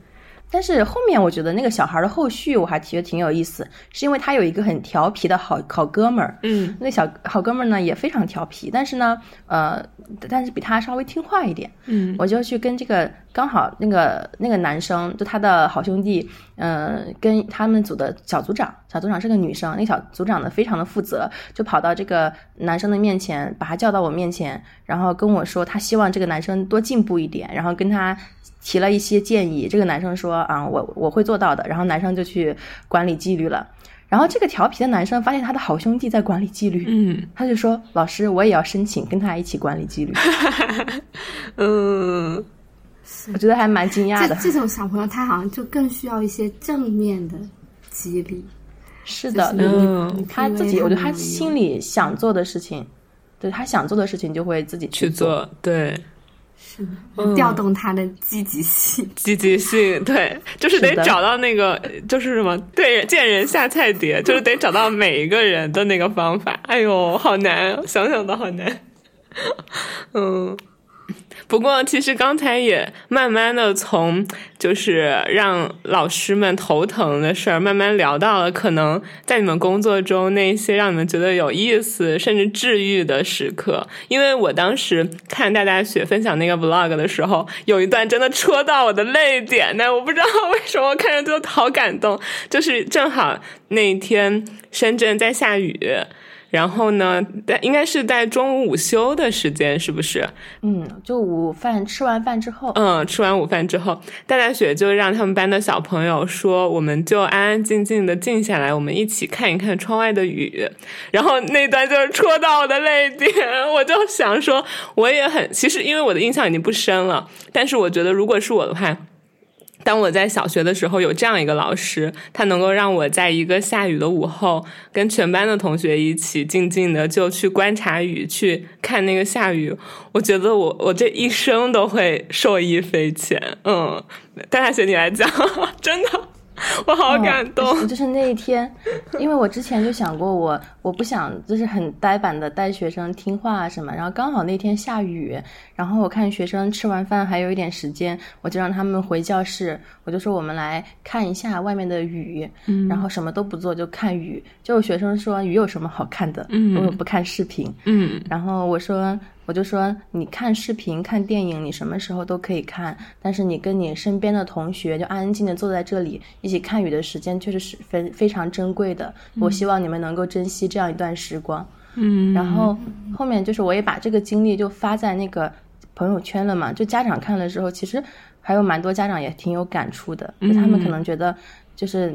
但是后面我觉得那个小孩的后续我还觉得挺有意思，是因为他有一个很调皮的好好哥们儿。嗯那小好哥们儿呢也非常调皮，但是呢，呃，但是比他稍微听话一点。嗯我就去跟这个刚好那个那个男生，就他的好兄弟，嗯、跟他们组的小组长，小组长是个女生，那小组长呢非常的负责，就跑到这个男生的面前，把他叫到我面前，然后跟我说他希望这个男生多进步一点，然后跟他提了一些建议。这个男生说啊，我我会做到的，然后男生就去管理纪律了。然后这个调皮的男生发现他的好兄弟在管理纪律，嗯他就说：“老师，我也要申请跟他一起管理纪律。嗯，”我觉得还蛮惊讶的。这这种小朋友，他好像就更需要一些正面的激励。是的，就是嗯他自己，我觉得他心里想做的事情，对他想做的事情就会自己做。去做，对，是的，调动他的积极性。积极性，对，就是得找到那个，就是什么，对，见人下菜碟，就是得找到每一个人的那个方法。哎呦，好难，想想都好难。嗯，不过其实刚才也慢慢的从就是让老师们头疼的事儿，慢慢聊到了可能在你们工作中那些让你们觉得有意思甚至治愈的时刻。因为我当时看大大雪分享那个 vlog 的时候，有一段真的戳到我的泪点呢，我不知道为什么，我看着就好感动。就是正好那天深圳在下雨。然后呢，在应该是在中午午休的时间，是不是？嗯，就午饭吃完饭之后，嗯，吃完午饭之后，大大雪就让他们班的小朋友说，我们就安安静静的静下来，我们一起看一看窗外的雨。然后那段就是戳到我的泪点，我就想说，我也很，其实因为我的印象已经不深了，但是我觉得如果是我的话。当我在小学的时候有这样一个老师，他能够让我在一个下雨的午后，跟全班的同学一起静静的就去观察雨，去看那个下雨。我觉得我我这一生都会受益匪浅。嗯，大大学你来讲，真的，我好感动。嗯就是那一天，因为我之前就想过我，我不想就是很呆板的带学生听话啊什么，然后刚好那天下雨，然后我看学生吃完饭还有一点时间，我就让他们回教室，我就说我们来看一下外面的雨，嗯然后什么都不做就看雨，就有学生说雨有什么好看的，嗯我不看视频，嗯然后我说，我就说，你看视频、看电影，你什么时候都可以看，但是你跟你身边的同学就安安静静地坐在这里一起看雨的时间，确实是非非常珍贵的。我希望你们能够珍惜这样一段时光。嗯，然后后面就是我也把这个经历就发在那个朋友圈了嘛，就家长看了之后，其实还有蛮多家长也挺有感触的，就他们可能觉得就是。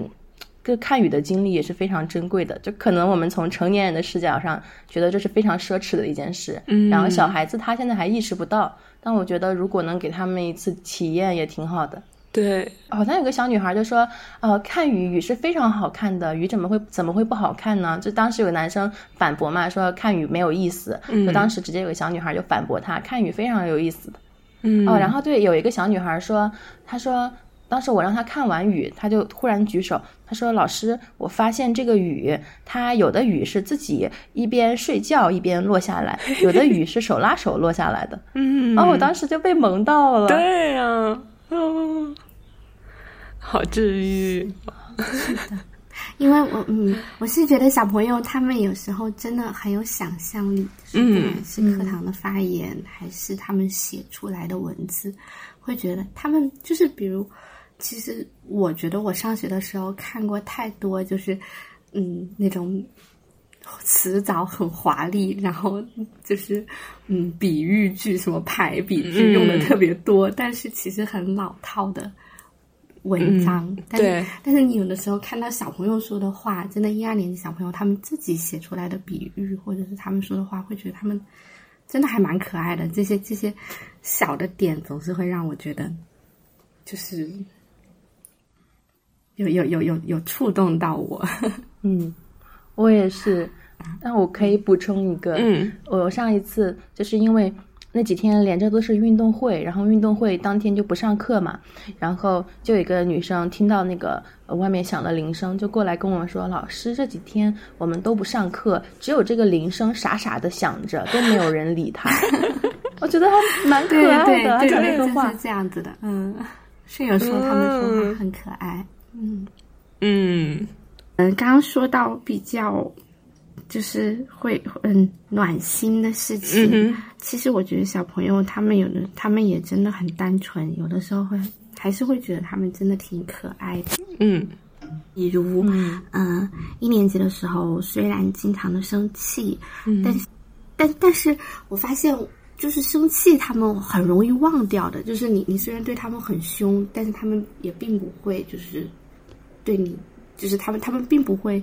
这看雨的经历也是非常珍贵的，就可能我们从成年人的视角上觉得这是非常奢侈的一件事，嗯然后小孩子他现在还意识不到，但我觉得如果能给他们一次体验也挺好的。对，好像有个小女孩就说，呃，看雨雨是非常好看的，雨怎么会怎么会不好看呢？就当时有个男生反驳嘛，说看雨没有意思，就当时直接有个小女孩就反驳他，看雨非常有意思的。嗯哦，然后对，有一个小女孩说，她说当时我让他看完雨，他就突然举手，他说老师，我发现这个雨，它有的雨是自己一边睡觉一边落下来，有的雨是手拉手落下来的。嗯，哦，我当时就被萌到了。对呀、嗯，好治愈。因为我嗯，我是觉得小朋友他们有时候真的很有想象力，嗯是不管是课堂的发言，还是他们写出来的文字，会觉得他们就是比如，其实我觉得我上学的时候看过太多，就是嗯那种词藻很华丽，然后就是嗯比喻句什么排比句用的特别多，但是其实很老套的。文章，但是但是你有的时候看到小朋友说的话，真的，一二年级小朋友他们自己写出来的比喻，或者是他们说的话，会觉得他们真的还蛮可爱的。这些这些小的点，总是会让我觉得，就是有有有有有触动到我。嗯，我也是。但我可以补充一个，嗯，我上一次就是因为那几天连着都是运动会，然后运动会当天就不上课嘛，然后就有一个女生听到那个外面响了铃声，就过来跟我们说：“老师，这几天我们都不上课，只有这个铃声傻傻的响着，都没有人理他。”我觉得还蛮可爱的，他讲那个话是这样子的，嗯，是有时候他们说话很可爱，嗯嗯嗯，刚刚说到比较。就是会嗯暖心的事情，嗯其实我觉得小朋友他们有的他们也真的很单纯，有的时候会还是会觉得他们真的挺可爱的。嗯，比如嗯。一年级的时候，虽然经常的生气，嗯。但是但但是我发现就是生气他们很容易忘掉的，就是你你虽然对他们很凶，但是他们也并不会就是对你，就是他们他们并不会。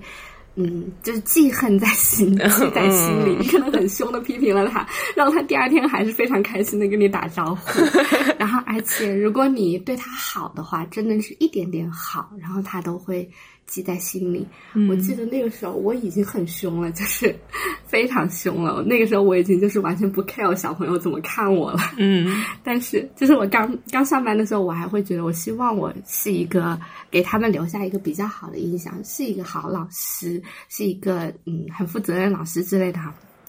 嗯，就是记恨在心，记在心里。你可能很凶的批评了他，让他第二天还是非常开心的跟你打招呼。然后，而且如果你对他好的话，真的是一点点好，然后他都会记在心里。我记得那个时候我已经很凶了，就是 非常凶了。那个时候我已经就是完全不 care 小朋友怎么看我了。嗯，但是就是我刚刚上班的时候，我还会觉得，我希望我是一个给他们留下一个比较好的印象，是一个好老师，是一个嗯很负责任老师之类的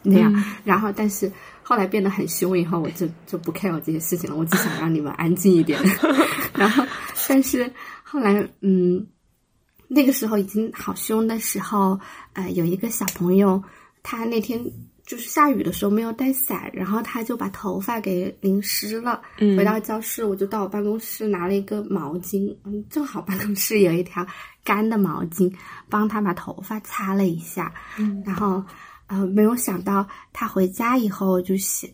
那样。然后，但是后来变得很凶以后，我就就不 care 这些事情了，我只想让你们安静一点。然后，但是后来嗯。那个时候已经好凶的时候，呃，有一个小朋友，他那天就是下雨的时候没有带伞，然后他就把头发给淋湿了。嗯，回到教室，我就到我办公室拿了一个毛巾，嗯，正好办公室有一条干的毛巾，帮他把头发擦了一下。嗯，然后呃，没有想到他回家以后就写，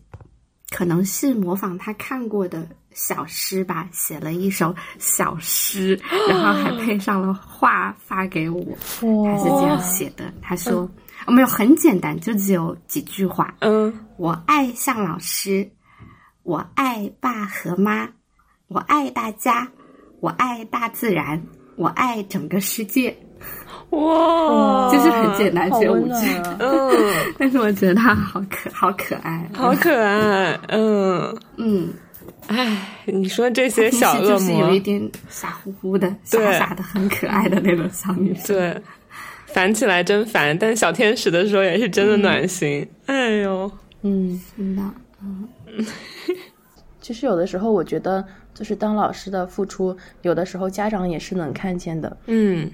可能是模仿他看过的。小诗吧，写了一首小诗，然后还配上了画发给我。他是这样写的，他说：“没有很简单，就只有几句话。嗯，我爱向老师，我爱爸和妈，我爱大家，我爱大自然，我爱整个世界。”哇，就是很简单，只有五句。嗯，但是我觉得他好可好可爱，好可爱。嗯嗯。唉，你说这些 小恶魔，就是有一点傻乎乎的、傻傻的、很可爱的那种小女生。对，烦起来真烦，但小天使的时候也是真的暖心。哎呦，嗯，真的，嗯。其实有的时候，我觉得就是当老师的付出，有的时候家长也是能看见的。嗯，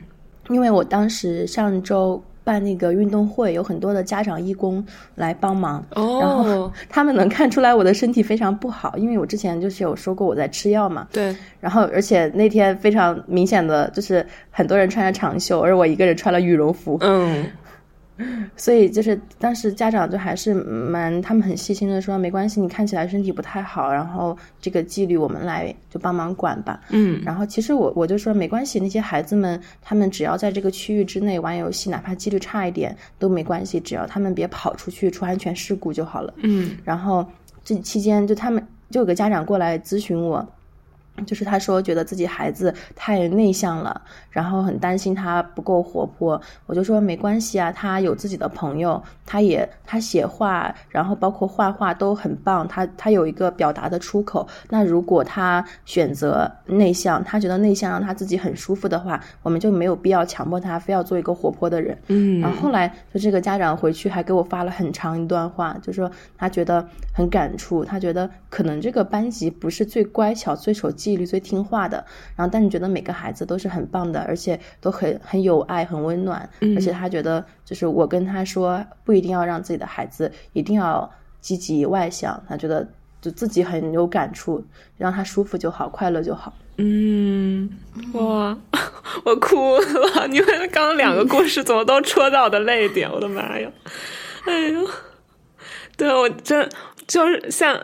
因为我当时上周。办那个运动会，有很多的家长义工来帮忙，然后他们能看出来我的身体非常不好，因为我之前就是有说过我在吃药嘛。对。然后，而且那天非常明显的就是很多人穿着长袖，而我一个人穿了羽绒服。嗯。所以就是当时家长就还是蛮他们很细心的说没关系，你看起来身体不太好，然后这个纪律我们来就帮忙管吧。嗯，然后其实我我就说没关系，那些孩子们他们只要在这个区域之内玩游戏，哪怕纪律差一点都没关系，只要他们别跑出去出安全事故就好了。嗯，然后这期间就他们就有个家长过来咨询我。就是他说觉得自己孩子太内向了，然后很担心他不够活泼。我就说没关系啊，他有自己的朋友，他也他写画，然后包括画画都很棒。他他有一个表达的出口。那如果他选择内向，他觉得内向让他自己很舒服的话，我们就没有必要强迫他非要做一个活泼的人。嗯。然后后来就这个家长回去还给我发了很长一段话，就说他觉得很感触，他觉得可能这个班级不是最乖巧、最守。纪律最听话的，然后但你觉得每个孩子都是很棒的，而且都很很有爱、很温暖，而且他觉得就是我跟他说，不一定要让自己的孩子一定要积极外向，他觉得就自己很有感触，让他舒服就好，快乐就好。嗯，哇，我哭了！你们刚刚两个故事怎么都戳到我的泪点？我的妈呀！哎呦，对我真。就是像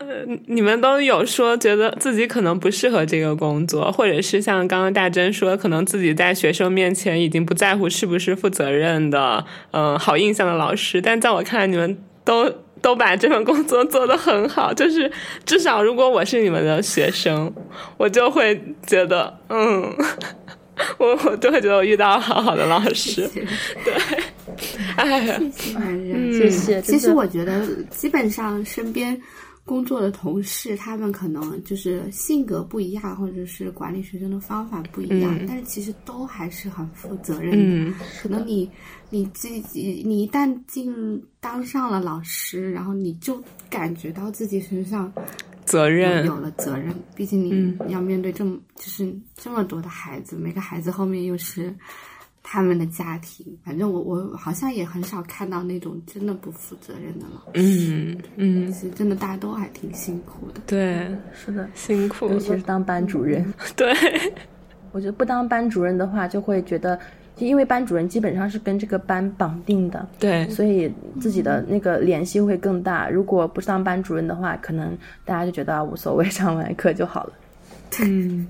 你们都有说，觉得自己可能不适合这个工作，或者是像刚刚大珍说，可能自己在学生面前已经不在乎是不是负责任的，嗯，好印象的老师。但在我看来，你们都 都把这份工作做得很好。就是至少，如果我是你们的学生，我就会觉得，嗯，我我就会觉得我遇到了好好的老师。对，谢谢。其实我觉得，基本上身边工作的同事，他们可能就是性格不一样，或者是管理学生的方法不一样，但是其实都还是很负责任的。可能你你自己，你一旦进当上了老师，然后你就感觉到自己身上责任有了责任。毕竟你要面对这么就是这么多的孩子，每个孩子后面又是。他们的家庭，反正我我好像也很少看到那种真的不负责任的老师。嗯嗯，其实真的大家都还挺辛苦的。对，是的，辛苦，尤其是当班主任。对，我觉得不当班主任的话，就会觉得，因为班主任基本上是跟这个班绑定的，对，所以自己的那个联系会更大。如果不当班主任的话，可能大家就觉得无所谓，上完课就好了。嗯，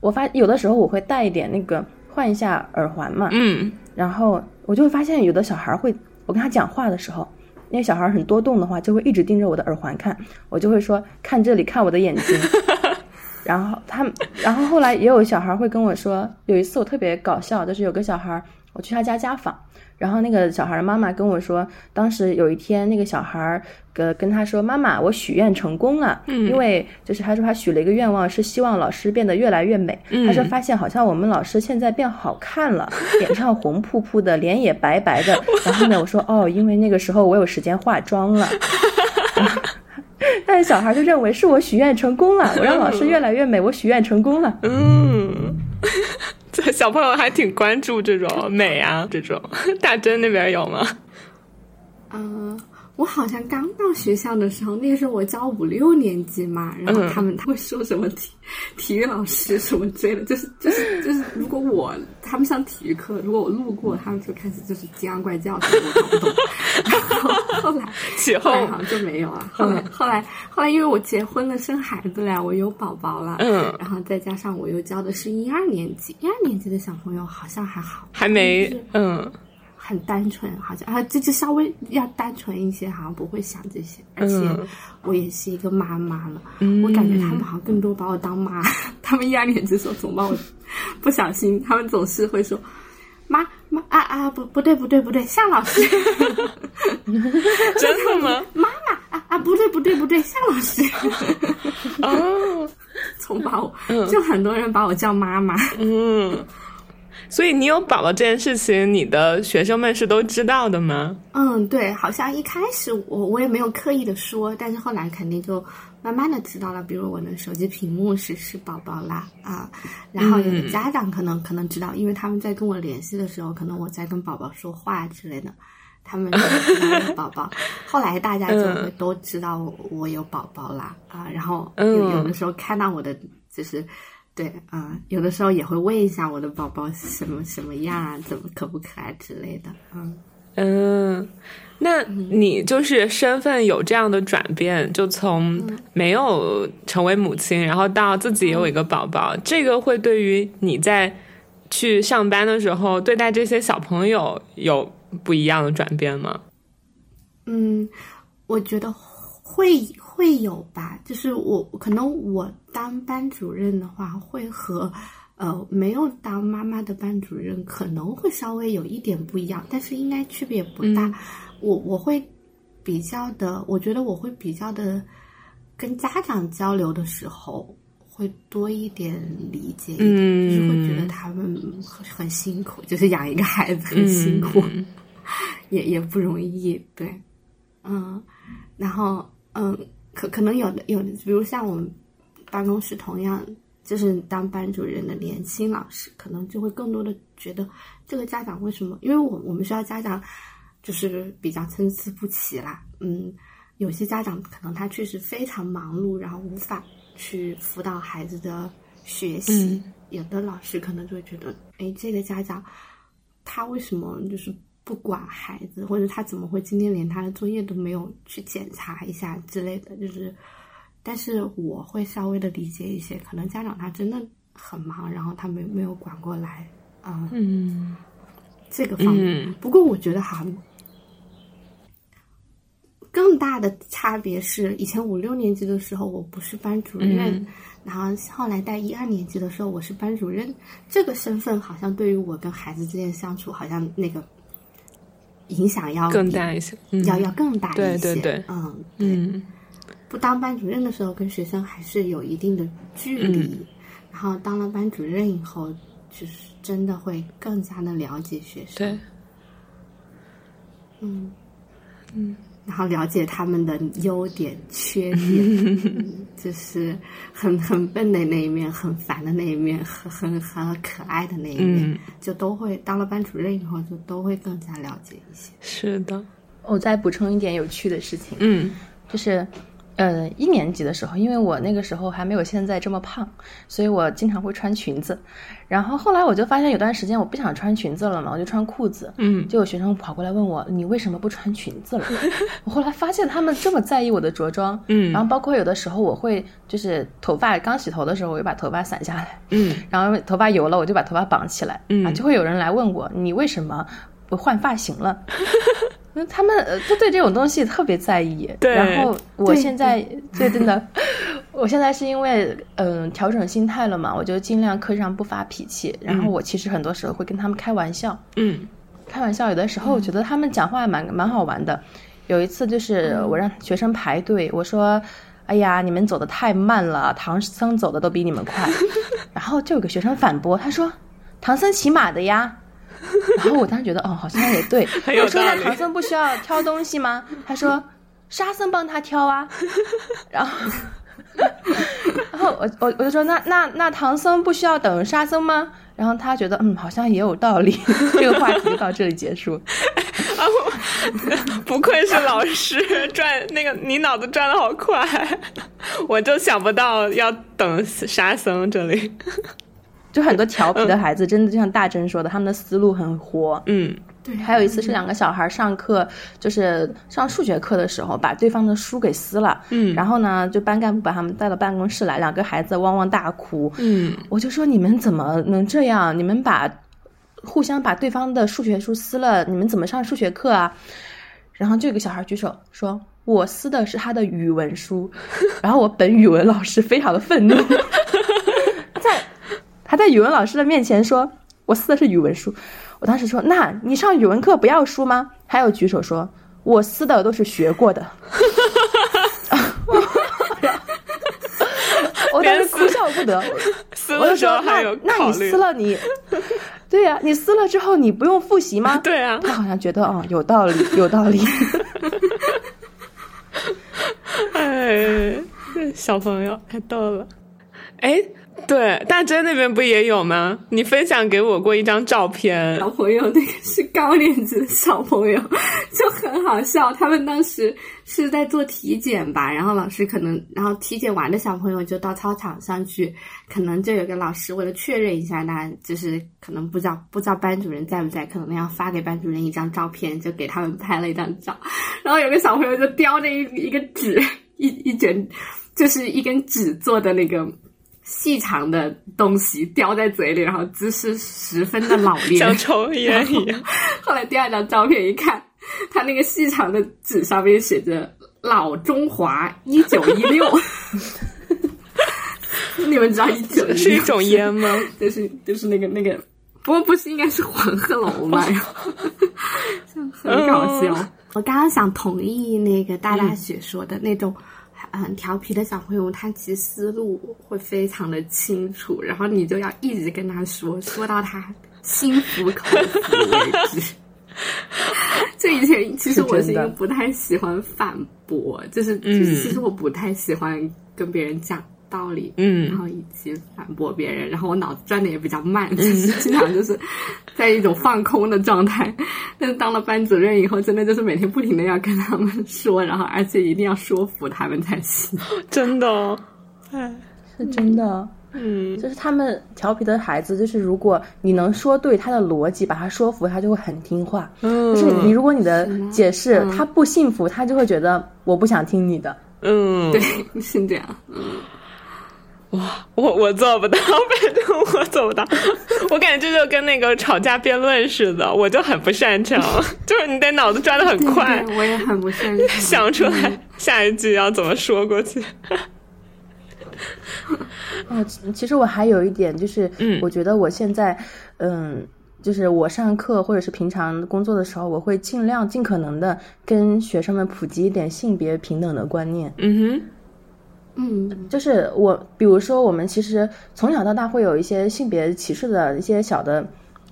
我发有的时候我会带一点那个。换一下耳环嘛，嗯，然后我就会发现有的小孩会，我跟他讲话的时候，那个小孩很多动的话，就会一直盯着我的耳环看，我就会说看这里，看我的眼睛。然后他，然后后来也有小孩会跟我说，有一次我特别搞笑，就是有个小孩，我去他家家访。然后那个小孩的妈妈跟我说，当时有一天那个小孩跟跟他说：“妈妈，我许愿成功了。”嗯，因为就是他说他许了一个愿望，是希望老师变得越来越美。他说发现好像我们老师现在变好看了，脸上红扑扑的，脸也白白的。然后呢，我说哦，因为那个时候我有时间化妆了。但是小孩就认为是我许愿成功了，我让老师越来越美，我许愿成功了。嗯。这 小朋友还挺关注这种美啊，这种大珍那边有吗？啊。我好像刚到学校的时候，那个时候我教五六年级嘛，然后他们他会说什么体体育老师什么之类的，就是就是就是，如果我他们上体育课，如果我路过，他们就开始就是阴阳怪叫，什么我搞不懂。然后后来后来好像就没有了。后来后来后来，因为我结婚了，生孩子了，我有宝宝了，嗯，然后再加上我又教的是一二年级，一二年级的小朋友好像还好，还没嗯。很单纯，好像啊，这就稍微要单纯一些，好像不会想这些。而且我也是一个妈妈了，我感觉他们好像更多把我当妈。他们一二年级时候总把我不小心，他们总是会说妈妈啊啊不不对不对不对，向老师，真的吗？妈妈啊啊不对不对不对，向老师。哦，总把我就很多人把我叫妈妈。嗯。所以你有宝宝这件事情，你的学生们是都知道的吗？嗯，对，好像一开始我我也没有刻意的说，但是后来肯定就慢慢的知道了。比如我的手机屏幕是是宝宝啦啊，然后有的家长可能可能知道，因为他们在跟我联系的时候，可能我在跟宝宝说话之类的，他们有宝宝。后来大家就会都知道我有宝宝啦啊，然后有有的时候看到我的就是。对，嗯，有的时候也会问一下我的宝宝什么什么样啊，怎么可不可爱之类的，嗯嗯，那你就是身份有这样的转变，就从没有成为母亲，然后到自己有一个宝宝，这个会对于你在去上班的时候对待这些小朋友有不一样的转变吗？嗯，我觉得会。会有吧，就是我可能我当班主任的话，会和呃没有当妈妈的班主任可能会稍微有一点不一样，但是应该区别不大。我我会比较的，我觉得我会比较的跟家长交流的时候会多一点理解，就是会觉得他们很辛苦，就是养一个孩子很辛苦，也也不容易。对，嗯，然后嗯。可可能有的有的，比如像我们办公室同样就是当班主任的年轻老师，可能就会更多的觉得这个家长为什么？因为我我们学校家长就是比较参差不齐啦。嗯，有些家长可能他确实非常忙碌，然后无法去辅导孩子的学习。有的老师可能就会觉得，哎，这个家长他为什么就是？不管孩子，或者他怎么会今天连他的作业都没有去检查一下之类的，就是，但是我会稍微的理解一些，可能家长他真的很忙，然后他没没有管过来啊，嗯，这个方面。不过我觉得哈，更更大的差别是，以前五六年级的时候我不是班主任，嗯然后后来带一二年级的时候我是班主任，这个身份好像对于我跟孩子之间相处，好像那个影响要更大一些，嗯要要更大一些。对对对嗯嗯不当班主任的时候，跟学生还是有一定的距离，嗯。然后当了班主任以后，就是真的会更加的了解学生，对，嗯。嗯，然后了解他们的优点、缺点，嗯就是很很笨的那一面，很烦的那一面，很很很可爱的那一面，嗯。就都会当了班主任以后，就都会更加了解一些。是的，我再补充一点有趣的事情，嗯。就是，呃，一年级的时候，因为我那个时候还没有现在这么胖，所以我经常会穿裙子。然后后来我就发现有段时间我不想穿裙子了嘛，我就穿裤子。嗯。就有学生跑过来问我，你为什么不穿裙子了？我后来发现他们这么在意我的着装，嗯。然后包括有的时候我会就是头发刚洗头的时候，我就把头发散下来，嗯。然后头发油了，我就把头发绑起来，嗯。啊，就会有人来问我，你为什么不换发型了？那 他们呃，就对这种东西特别在意。对然后我现在对真的，我现在是因为嗯、调整心态了嘛，我就尽量课上不发脾气。然后我其实很多时候会跟他们开玩笑，嗯开玩笑，有的时候我觉得他们讲话蛮蛮好玩的。有一次就是我让学生排队，我说：“哎呀，你们走的太慢了，唐僧走的都比你们快。” 然后就有个学生反驳，他说：“唐僧骑马的呀。” 然后我当时觉得，哦，好像也对。有我说：“那唐僧不需要挑东西吗？”他说：“沙僧帮他挑啊。” 然后。然后我我我就说那那那唐僧不需要等沙僧吗？然后他觉得嗯好像也有道理，这个话题就到这里结束。不愧是老师，转那个你脑子转的好快，我就想不到要等沙僧这里。就很多调皮的孩子，真的就像大珍说的，他们的思路很活。嗯对，还有一次是两个小孩上课，就是上数学课的时候，把对方的书给撕了。嗯然后呢，就班干部把他们带到办公室来，两个孩子汪汪大哭。嗯我就说你们怎么能这样？你们把互相把对方的数学书撕了，你们怎么上数学课啊？然后就有个小孩举手说：“我撕的是他的语文书。”然后我本语文老师非常的愤怒，在他在语文老师的面前说：“我撕的是语文书。”我当时说：“那你上语文课不要书吗？”还有举手说：“我撕的都是学过的。”我当时哭笑不得。我就说，那那你撕了你，对呀、你撕了之后你不用复习吗？对啊，他好像觉得哦，有道理，有道理。哎，小朋友太逗了。哎，对，大珍那边不也有吗？你分享给我过一张照片，小朋友，那个是高年级的小朋友，就很好笑。他们当时是在做体检吧，然后老师可能，然后体检完的小朋友就到操场上去，可能就有个老师为了确认一下，那就是可能不知道不知道班主任在不在，可能要发给班主任一张照片，就给他们拍了一张照。然后有个小朋友就叼着一一个纸，一一卷，就是一根纸做的那个。细长的东西叼在嘴里，然后姿势十分的老练，像抽烟一样。后来第二张照片一看，他那个细长的纸上面写着“老中华一九一六”，你们知道一九一是一种烟吗？就是就是那个那个，不过不是应该是黄鹤楼吗？然后很搞笑。我刚刚想同意那个大大雪说的那种。很调皮的小朋友，他其实思路会非常的清楚，然后你就要一直跟他说，说到他心服口服为止。这以前其实我是一个不太喜欢反驳，就是就是其实我不太喜欢跟别人讲道理，嗯然后以及反驳别人，然后我脑子转的也比较慢，就是经常就是在一种放空的状态。但是当了班主任以后，真的就是每天不停的要跟他们说，然后而且一定要说服他们才行。真的、哦，是真的。嗯，就是他们调皮的孩子，就是如果你能说对他的逻辑，把他说服，他就会很听话。嗯就是你，如果你的解释嗯他不信服，他就会觉得我不想听你的。嗯，对，是这样。哇，我我做不到，反正我做不到。我感觉这就跟那个吵架辩论似的，我就很不擅长，就是你得脑子转的很快，对对我也很不擅长想出来下一句要怎么说过去。啊，其其实我还有一点就是，嗯我觉得我现在，嗯，就是我上课或者是平常工作的时候，我会尽量尽可能的跟学生们普及一点性别平等的观念。嗯嗯。就是我，比如说我们其实从小到大会有一些性别歧视的一些小的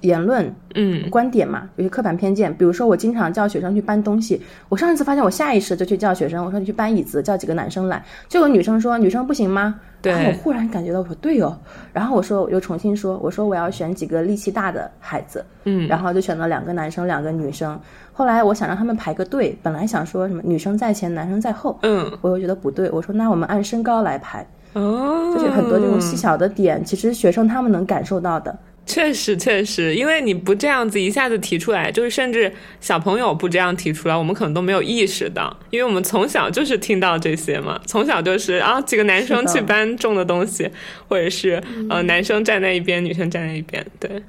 言论，嗯观点嘛，有些刻板偏见。比如说，我经常叫学生去搬东西，我上一次发现我下意识就去叫学生，我说你去搬椅子，叫几个男生来。就有女生说女生不行吗？对然后我忽然感觉到我说对哦，然后我说我又重新说，我说我要选几个力气大的孩子，嗯，然后就选了两个男生，两个女生。后来我想让他们排个队，本来想说什么女生在前，男生在后，嗯我又觉得不对，我说那我们按身高来排，哦，就是很多这种细小的点，其实学生他们能感受到的。确实，确实，因为你不这样子一下子提出来，就是甚至小朋友不这样提出来，我们可能都没有意识到，因为我们从小就是听到这些嘛，从小就是啊几个男生去搬重的东西，或者是呃男生站在一边，女生站在一边，对，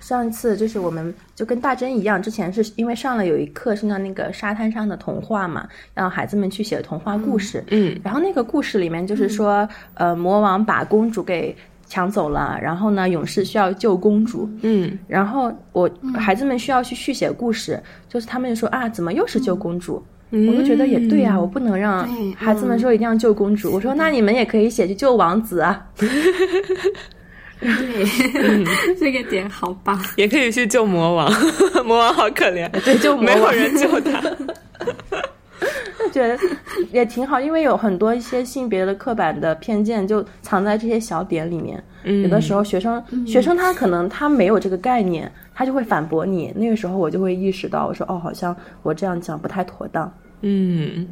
上一次就是我们就跟大珍一样，之前是因为上了有一课是那那个沙滩上的童话嘛，让孩子们去写童话故事。嗯。然后那个故事里面就是说，呃，魔王把公主给抢走了，然后呢，勇士需要救公主。嗯。然后我孩子们需要去续写故事，就是他们就说啊，怎么又是救公主？我就觉得也对啊，我不能让孩子们说一定要救公主。我说那你们也可以写去救王子啊。对，这个点好棒。也可以去救魔王，魔王好可怜，对，救魔没有人救他，就觉得也挺好，因为有很多一些性别的刻板的偏见就藏在这些小点里面。嗯有的时候学生、学生他可能他没有这个概念，他就会反驳你。那个时候我就会意识到，我说哦，好像我这样讲不太妥当。嗯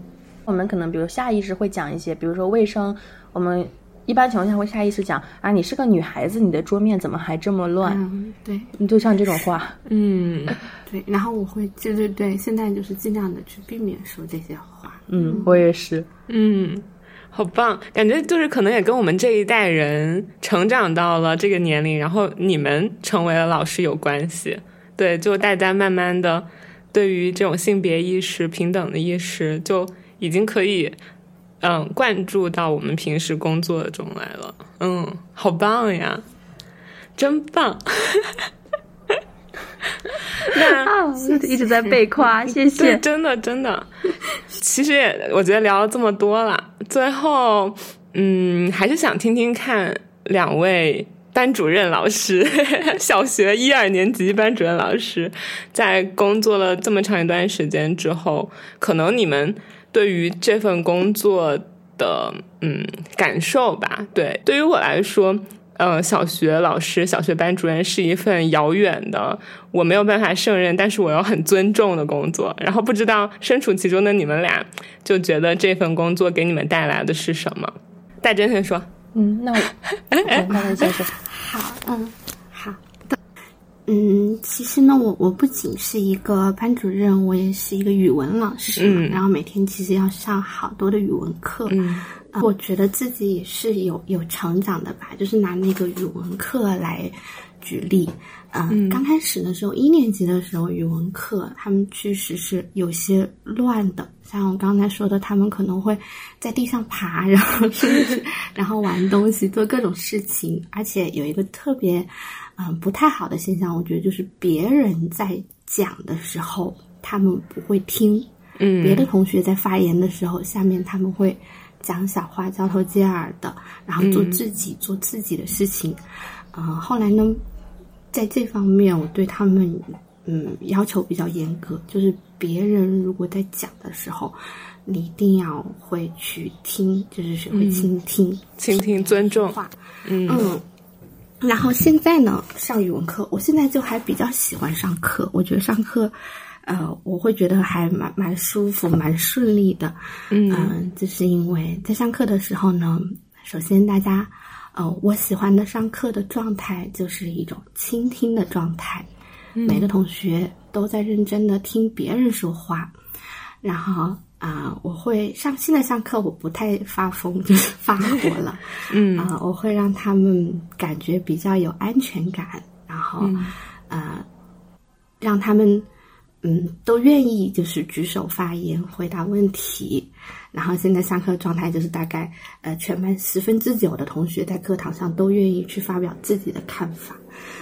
我们可能比如下意识会讲一些，比如说卫生，我们一般情况下会下意识讲啊，你是个女孩子，你的桌面怎么还这么乱？嗯，对你就像这种话，嗯。对，然后我会对对对，现在就是尽量的去避免说这些话。嗯，我也是。嗯，好棒！感觉就是可能也跟我们这一代人成长到了这个年龄，然后你们成为了老师有关系。对，就大家慢慢的对于这种性别意识、平等的意识，就已经可以嗯灌注到我们平时工作中来了。嗯，好棒呀，真棒！那一直在被夸，谢，谢。真的真的。其实也我觉得聊了这么多了，最后嗯，还是想听听看两位班主任老师，小学一二年级班主任老师，在工作了这么长一段时间之后，可能你们对于这份工作的嗯感受吧。对，对于我来说。呃，小学老师、小学班主任是一份遥远的，我没有办法胜任，但是我又很尊重的工作。然后不知道身处其中的你们俩，就觉得这份工作给你们带来的是什么？大珍先说。嗯，那我，嗯 那你先说。好，嗯，嗯，其实呢，我我不仅是一个班主任，我也是一个语文老师，嗯。然后每天其实要上好多的语文课，嗯。呃我觉得自己也是有有成长的吧，就是拿那个语文课来举例。嗯，刚开始的时候，一年级的时候，语文课他们确实是有些乱的，像我刚才说的，他们可能会在地上爬，然后甚至然后玩东西，做各种事情，而且有一个特别嗯不太好的现象，我觉得就是别人在讲的时候，他们不会听，嗯，别的同学在发言的时候，下面他们会讲小话，交头接耳的，然后做自己、做自己的事情。嗯、后来呢，在这方面我对他们嗯要求比较严格，就是别人如果在讲的时候，你一定要会去听，就是学会倾听，倾听尊重话。嗯嗯，然后现在呢，上语文课，我现在就还比较喜欢上课。我觉得上课，呃，我会觉得还蛮蛮舒服、蛮顺利的。嗯嗯，就是因为在上课的时候呢，首先大家，呃，我喜欢的上课的状态就是一种倾听的状态，每个同学都在认真的听别人说话，然后啊、我会上现在上课我不太发疯，就是发火了，嗯啊、我会让他们感觉比较有安全感，然后、嗯呃，让他们嗯都愿意就是举手发言回答问题。然后现在上课状态就是大概呃全班十分之九的同学在课堂上都愿意去发表自己的看法。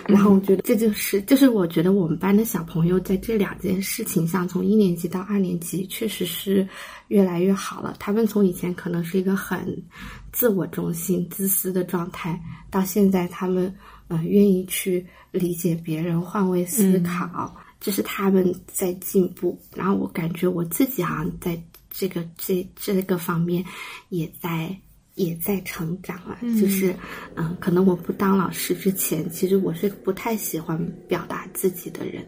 然后我觉得这就是就是我觉得我们班的小朋友在这两件事情上，从一年级到二年级确实是越来越好了。他们从以前可能是一个很自我中心、自私的状态，到现在他们呃愿意去理解别人、换位思考，这是他们在进步。然后我感觉我自己好像在这个这这个方面也在也在成长啊，就是嗯、可能我不当老师之前，其实我是不太喜欢表达自己的人。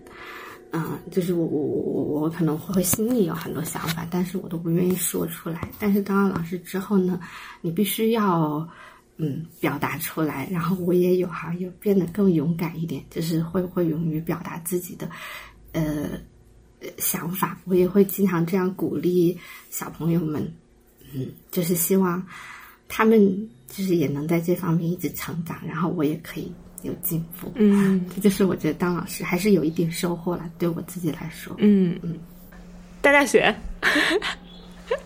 嗯，就是我我我我我可能会心里有很多想法，但是我都不愿意说出来。但是当了老师之后呢，你必须要嗯表达出来，然后我也有哈有变得更勇敢一点，就是会会勇于表达自己的呃呃想法。我也会经常这样鼓励小朋友们，嗯，就是希望他们就是也能在这方面一直成长，然后我也可以有进步。嗯。这就是我觉得当老师还是有一点收获了，对我自己来说。嗯。嗯，大大雪，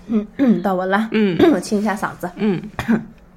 嗯，到我了，嗯。我清一下嗓子。嗯。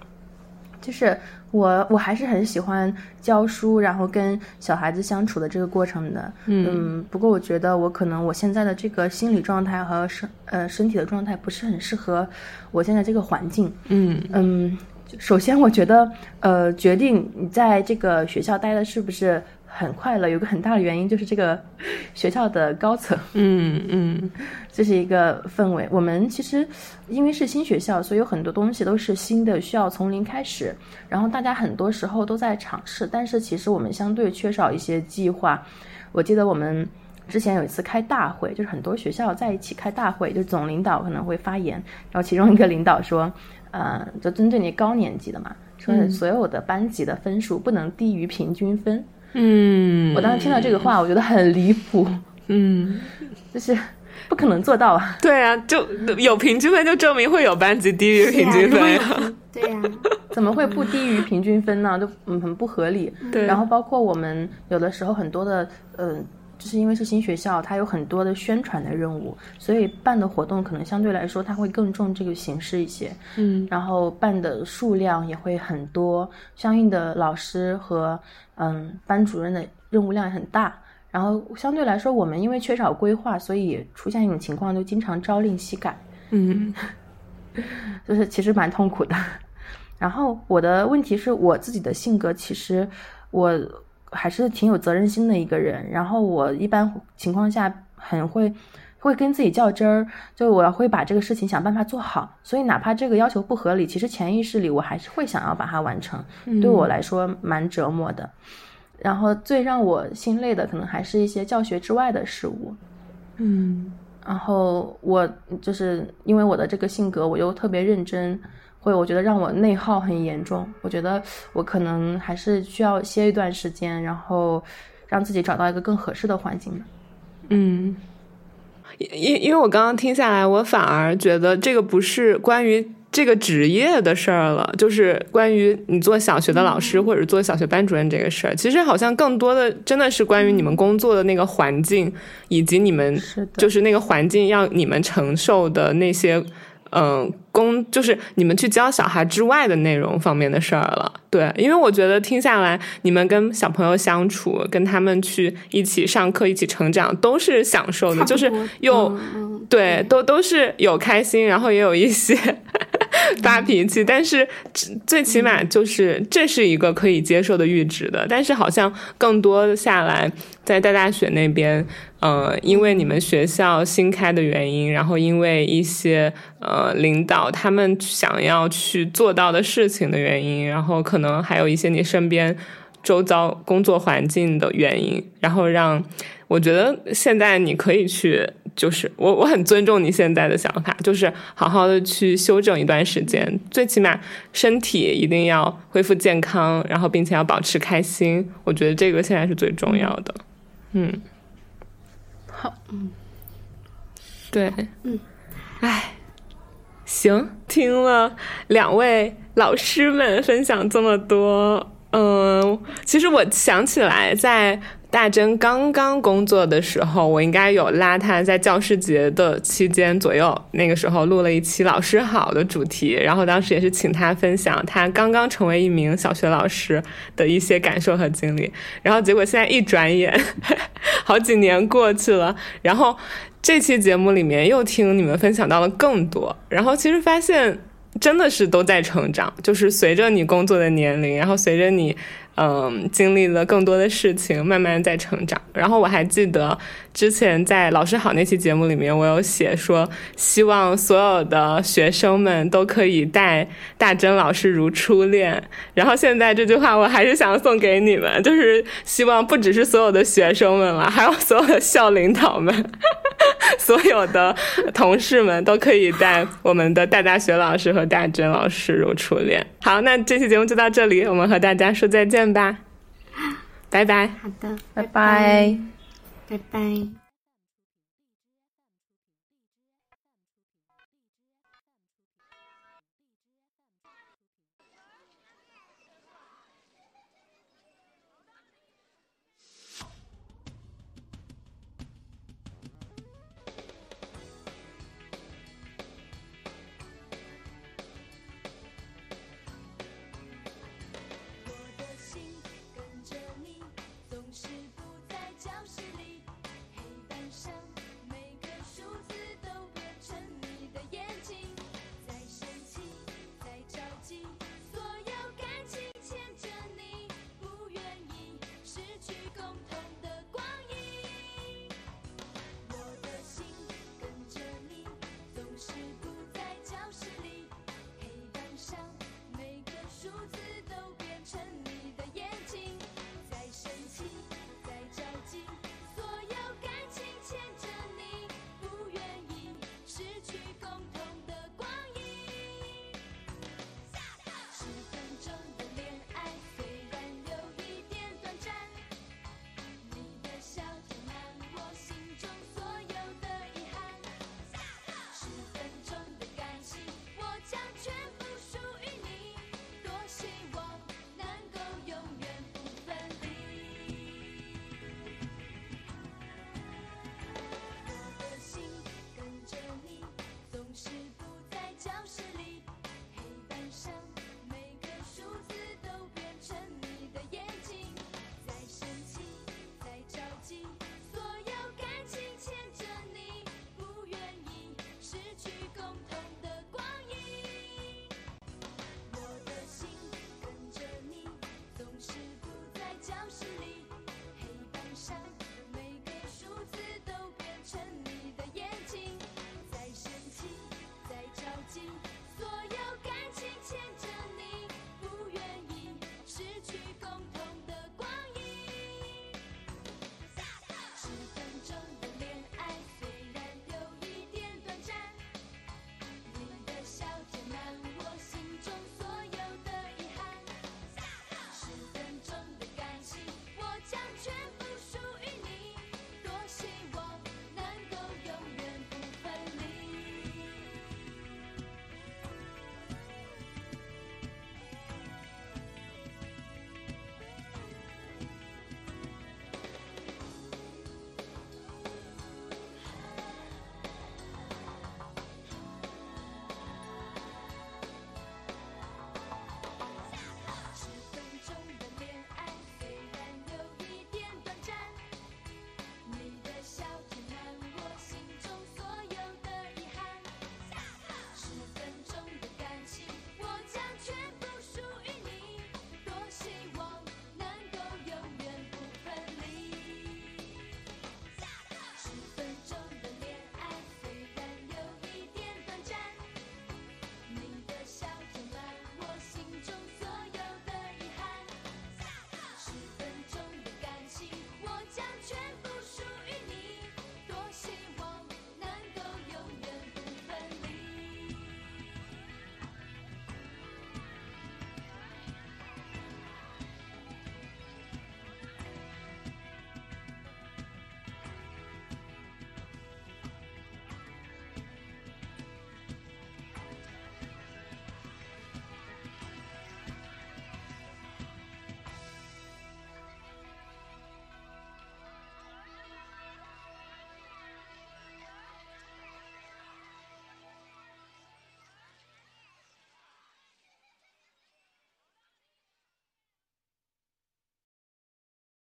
就是我我还是很喜欢教书，然后跟小孩子相处的这个过程的。嗯不过我觉得我可能我现在的这个心理状态和身呃身体的状态不是很适合我现在这个环境。嗯嗯，首先我觉得呃，决定你在这个学校待的是不是很快乐，有个很大的原因就是这个 学校的高层。嗯嗯这是一个氛围。我们其实因为是新学校，所以有很多东西都是新的，需要从零开始。然后大家很多时候都在尝试，但是其实我们相对缺少一些计划。我记得我们之前有一次开大会，就是很多学校在一起开大会，就是总领导可能会发言，然后其中一个领导说，呃，就针对你高年级的嘛，说所有的班级的分数不能低于平均分。嗯，我当时听到这个话，我觉得很离谱，嗯，就是不可能做到啊。对啊，就有平均分就证明会有班级低于平均分对呀。呀，对呀，怎么会不低于平均分呢？就嗯很不合理。对然后包括我们有的时候很多的呃，就是因为是新学校，它有很多的宣传的任务，所以办的活动可能相对来说它会更重这个形式一些。嗯然后办的数量也会很多，相应的老师和嗯班主任的任务量也很大。然后相对来说，我们因为缺少规划，所以出现一种情况，就经常朝令夕改。嗯 就是其实蛮痛苦的。然后我的问题是我自己的性格，其实我还是挺有责任心的一个人。然后我一般情况下很会会跟自己较真儿，就我会把这个事情想办法做好。所以哪怕这个要求不合理，其实潜意识里我还是会想要把它完成。对我来说蛮折磨的。然后最让我心累的，可能还是一些教学之外的事物。嗯然后我就是因为我的这个性格，我又特别认真，会我觉得让我内耗很严重。我觉得我可能还是需要歇一段时间，然后让自己找到一个更合适的环境的。嗯，因因因为我刚刚听下来，我反而觉得这个不是关于这个职业的事儿了，就是关于你做小学的老师或者做小学班主任这个事儿。其实好像更多的真的是关于你们工作的那个环境，以及你们就是那个环境要你们承受的那些。嗯，工就是你们去教小孩之外的内容方面的事儿了，对，因为我觉得听下来，你们跟小朋友相处，跟他们去一起上课、一起成长，都是享受的，就是又、对，都都是有开心，然后也有一些发脾气，但是最最起码就是这是一个可以接受的阈值的。但是好像更多下来，在大大学那边，呃，因为你们学校新开的原因，然后因为一些呃领导他们想要去做到的事情的原因，然后可能还有一些你身边周遭工作环境的原因，然后让我觉得现在你可以去，就是我我很尊重你现在的想法，就是好好的去休整一段时间，最起码身体一定要恢复健康，然后并且要保持开心，我觉得这个现在是最重要的。嗯，好，嗯对，嗯，哎，行，听了两位老师们分享这么多，嗯，其实我想起来在。大真刚刚工作的时候，我应该有拉他在教师节的期间左右，那个时候录了一期“老师好”的主题，然后当时也是请他分享他刚刚成为一名小学老师的一些感受和经历，然后结果现在一转眼，好几年过去了，然后这期节目里面又听你们分享到了更多，然后其实发现真的是都在成长，就是随着你工作的年龄，然后随着你。嗯，经历了更多的事情，慢慢在成长。然后我还记得之前在《老师好》那期节目里面，我有写说，希望所有的学生们都可以待大真老师如初恋。然后现在这句话，我还是想送给你们，就是希望不只是所有的学生们了，还有所有的校领导们，所有的同事们都可以待我们的大大学老师和大真老师如初恋。好，那这期节目就到这里，我们和大家说再见吧，拜拜。好的，拜拜，拜拜。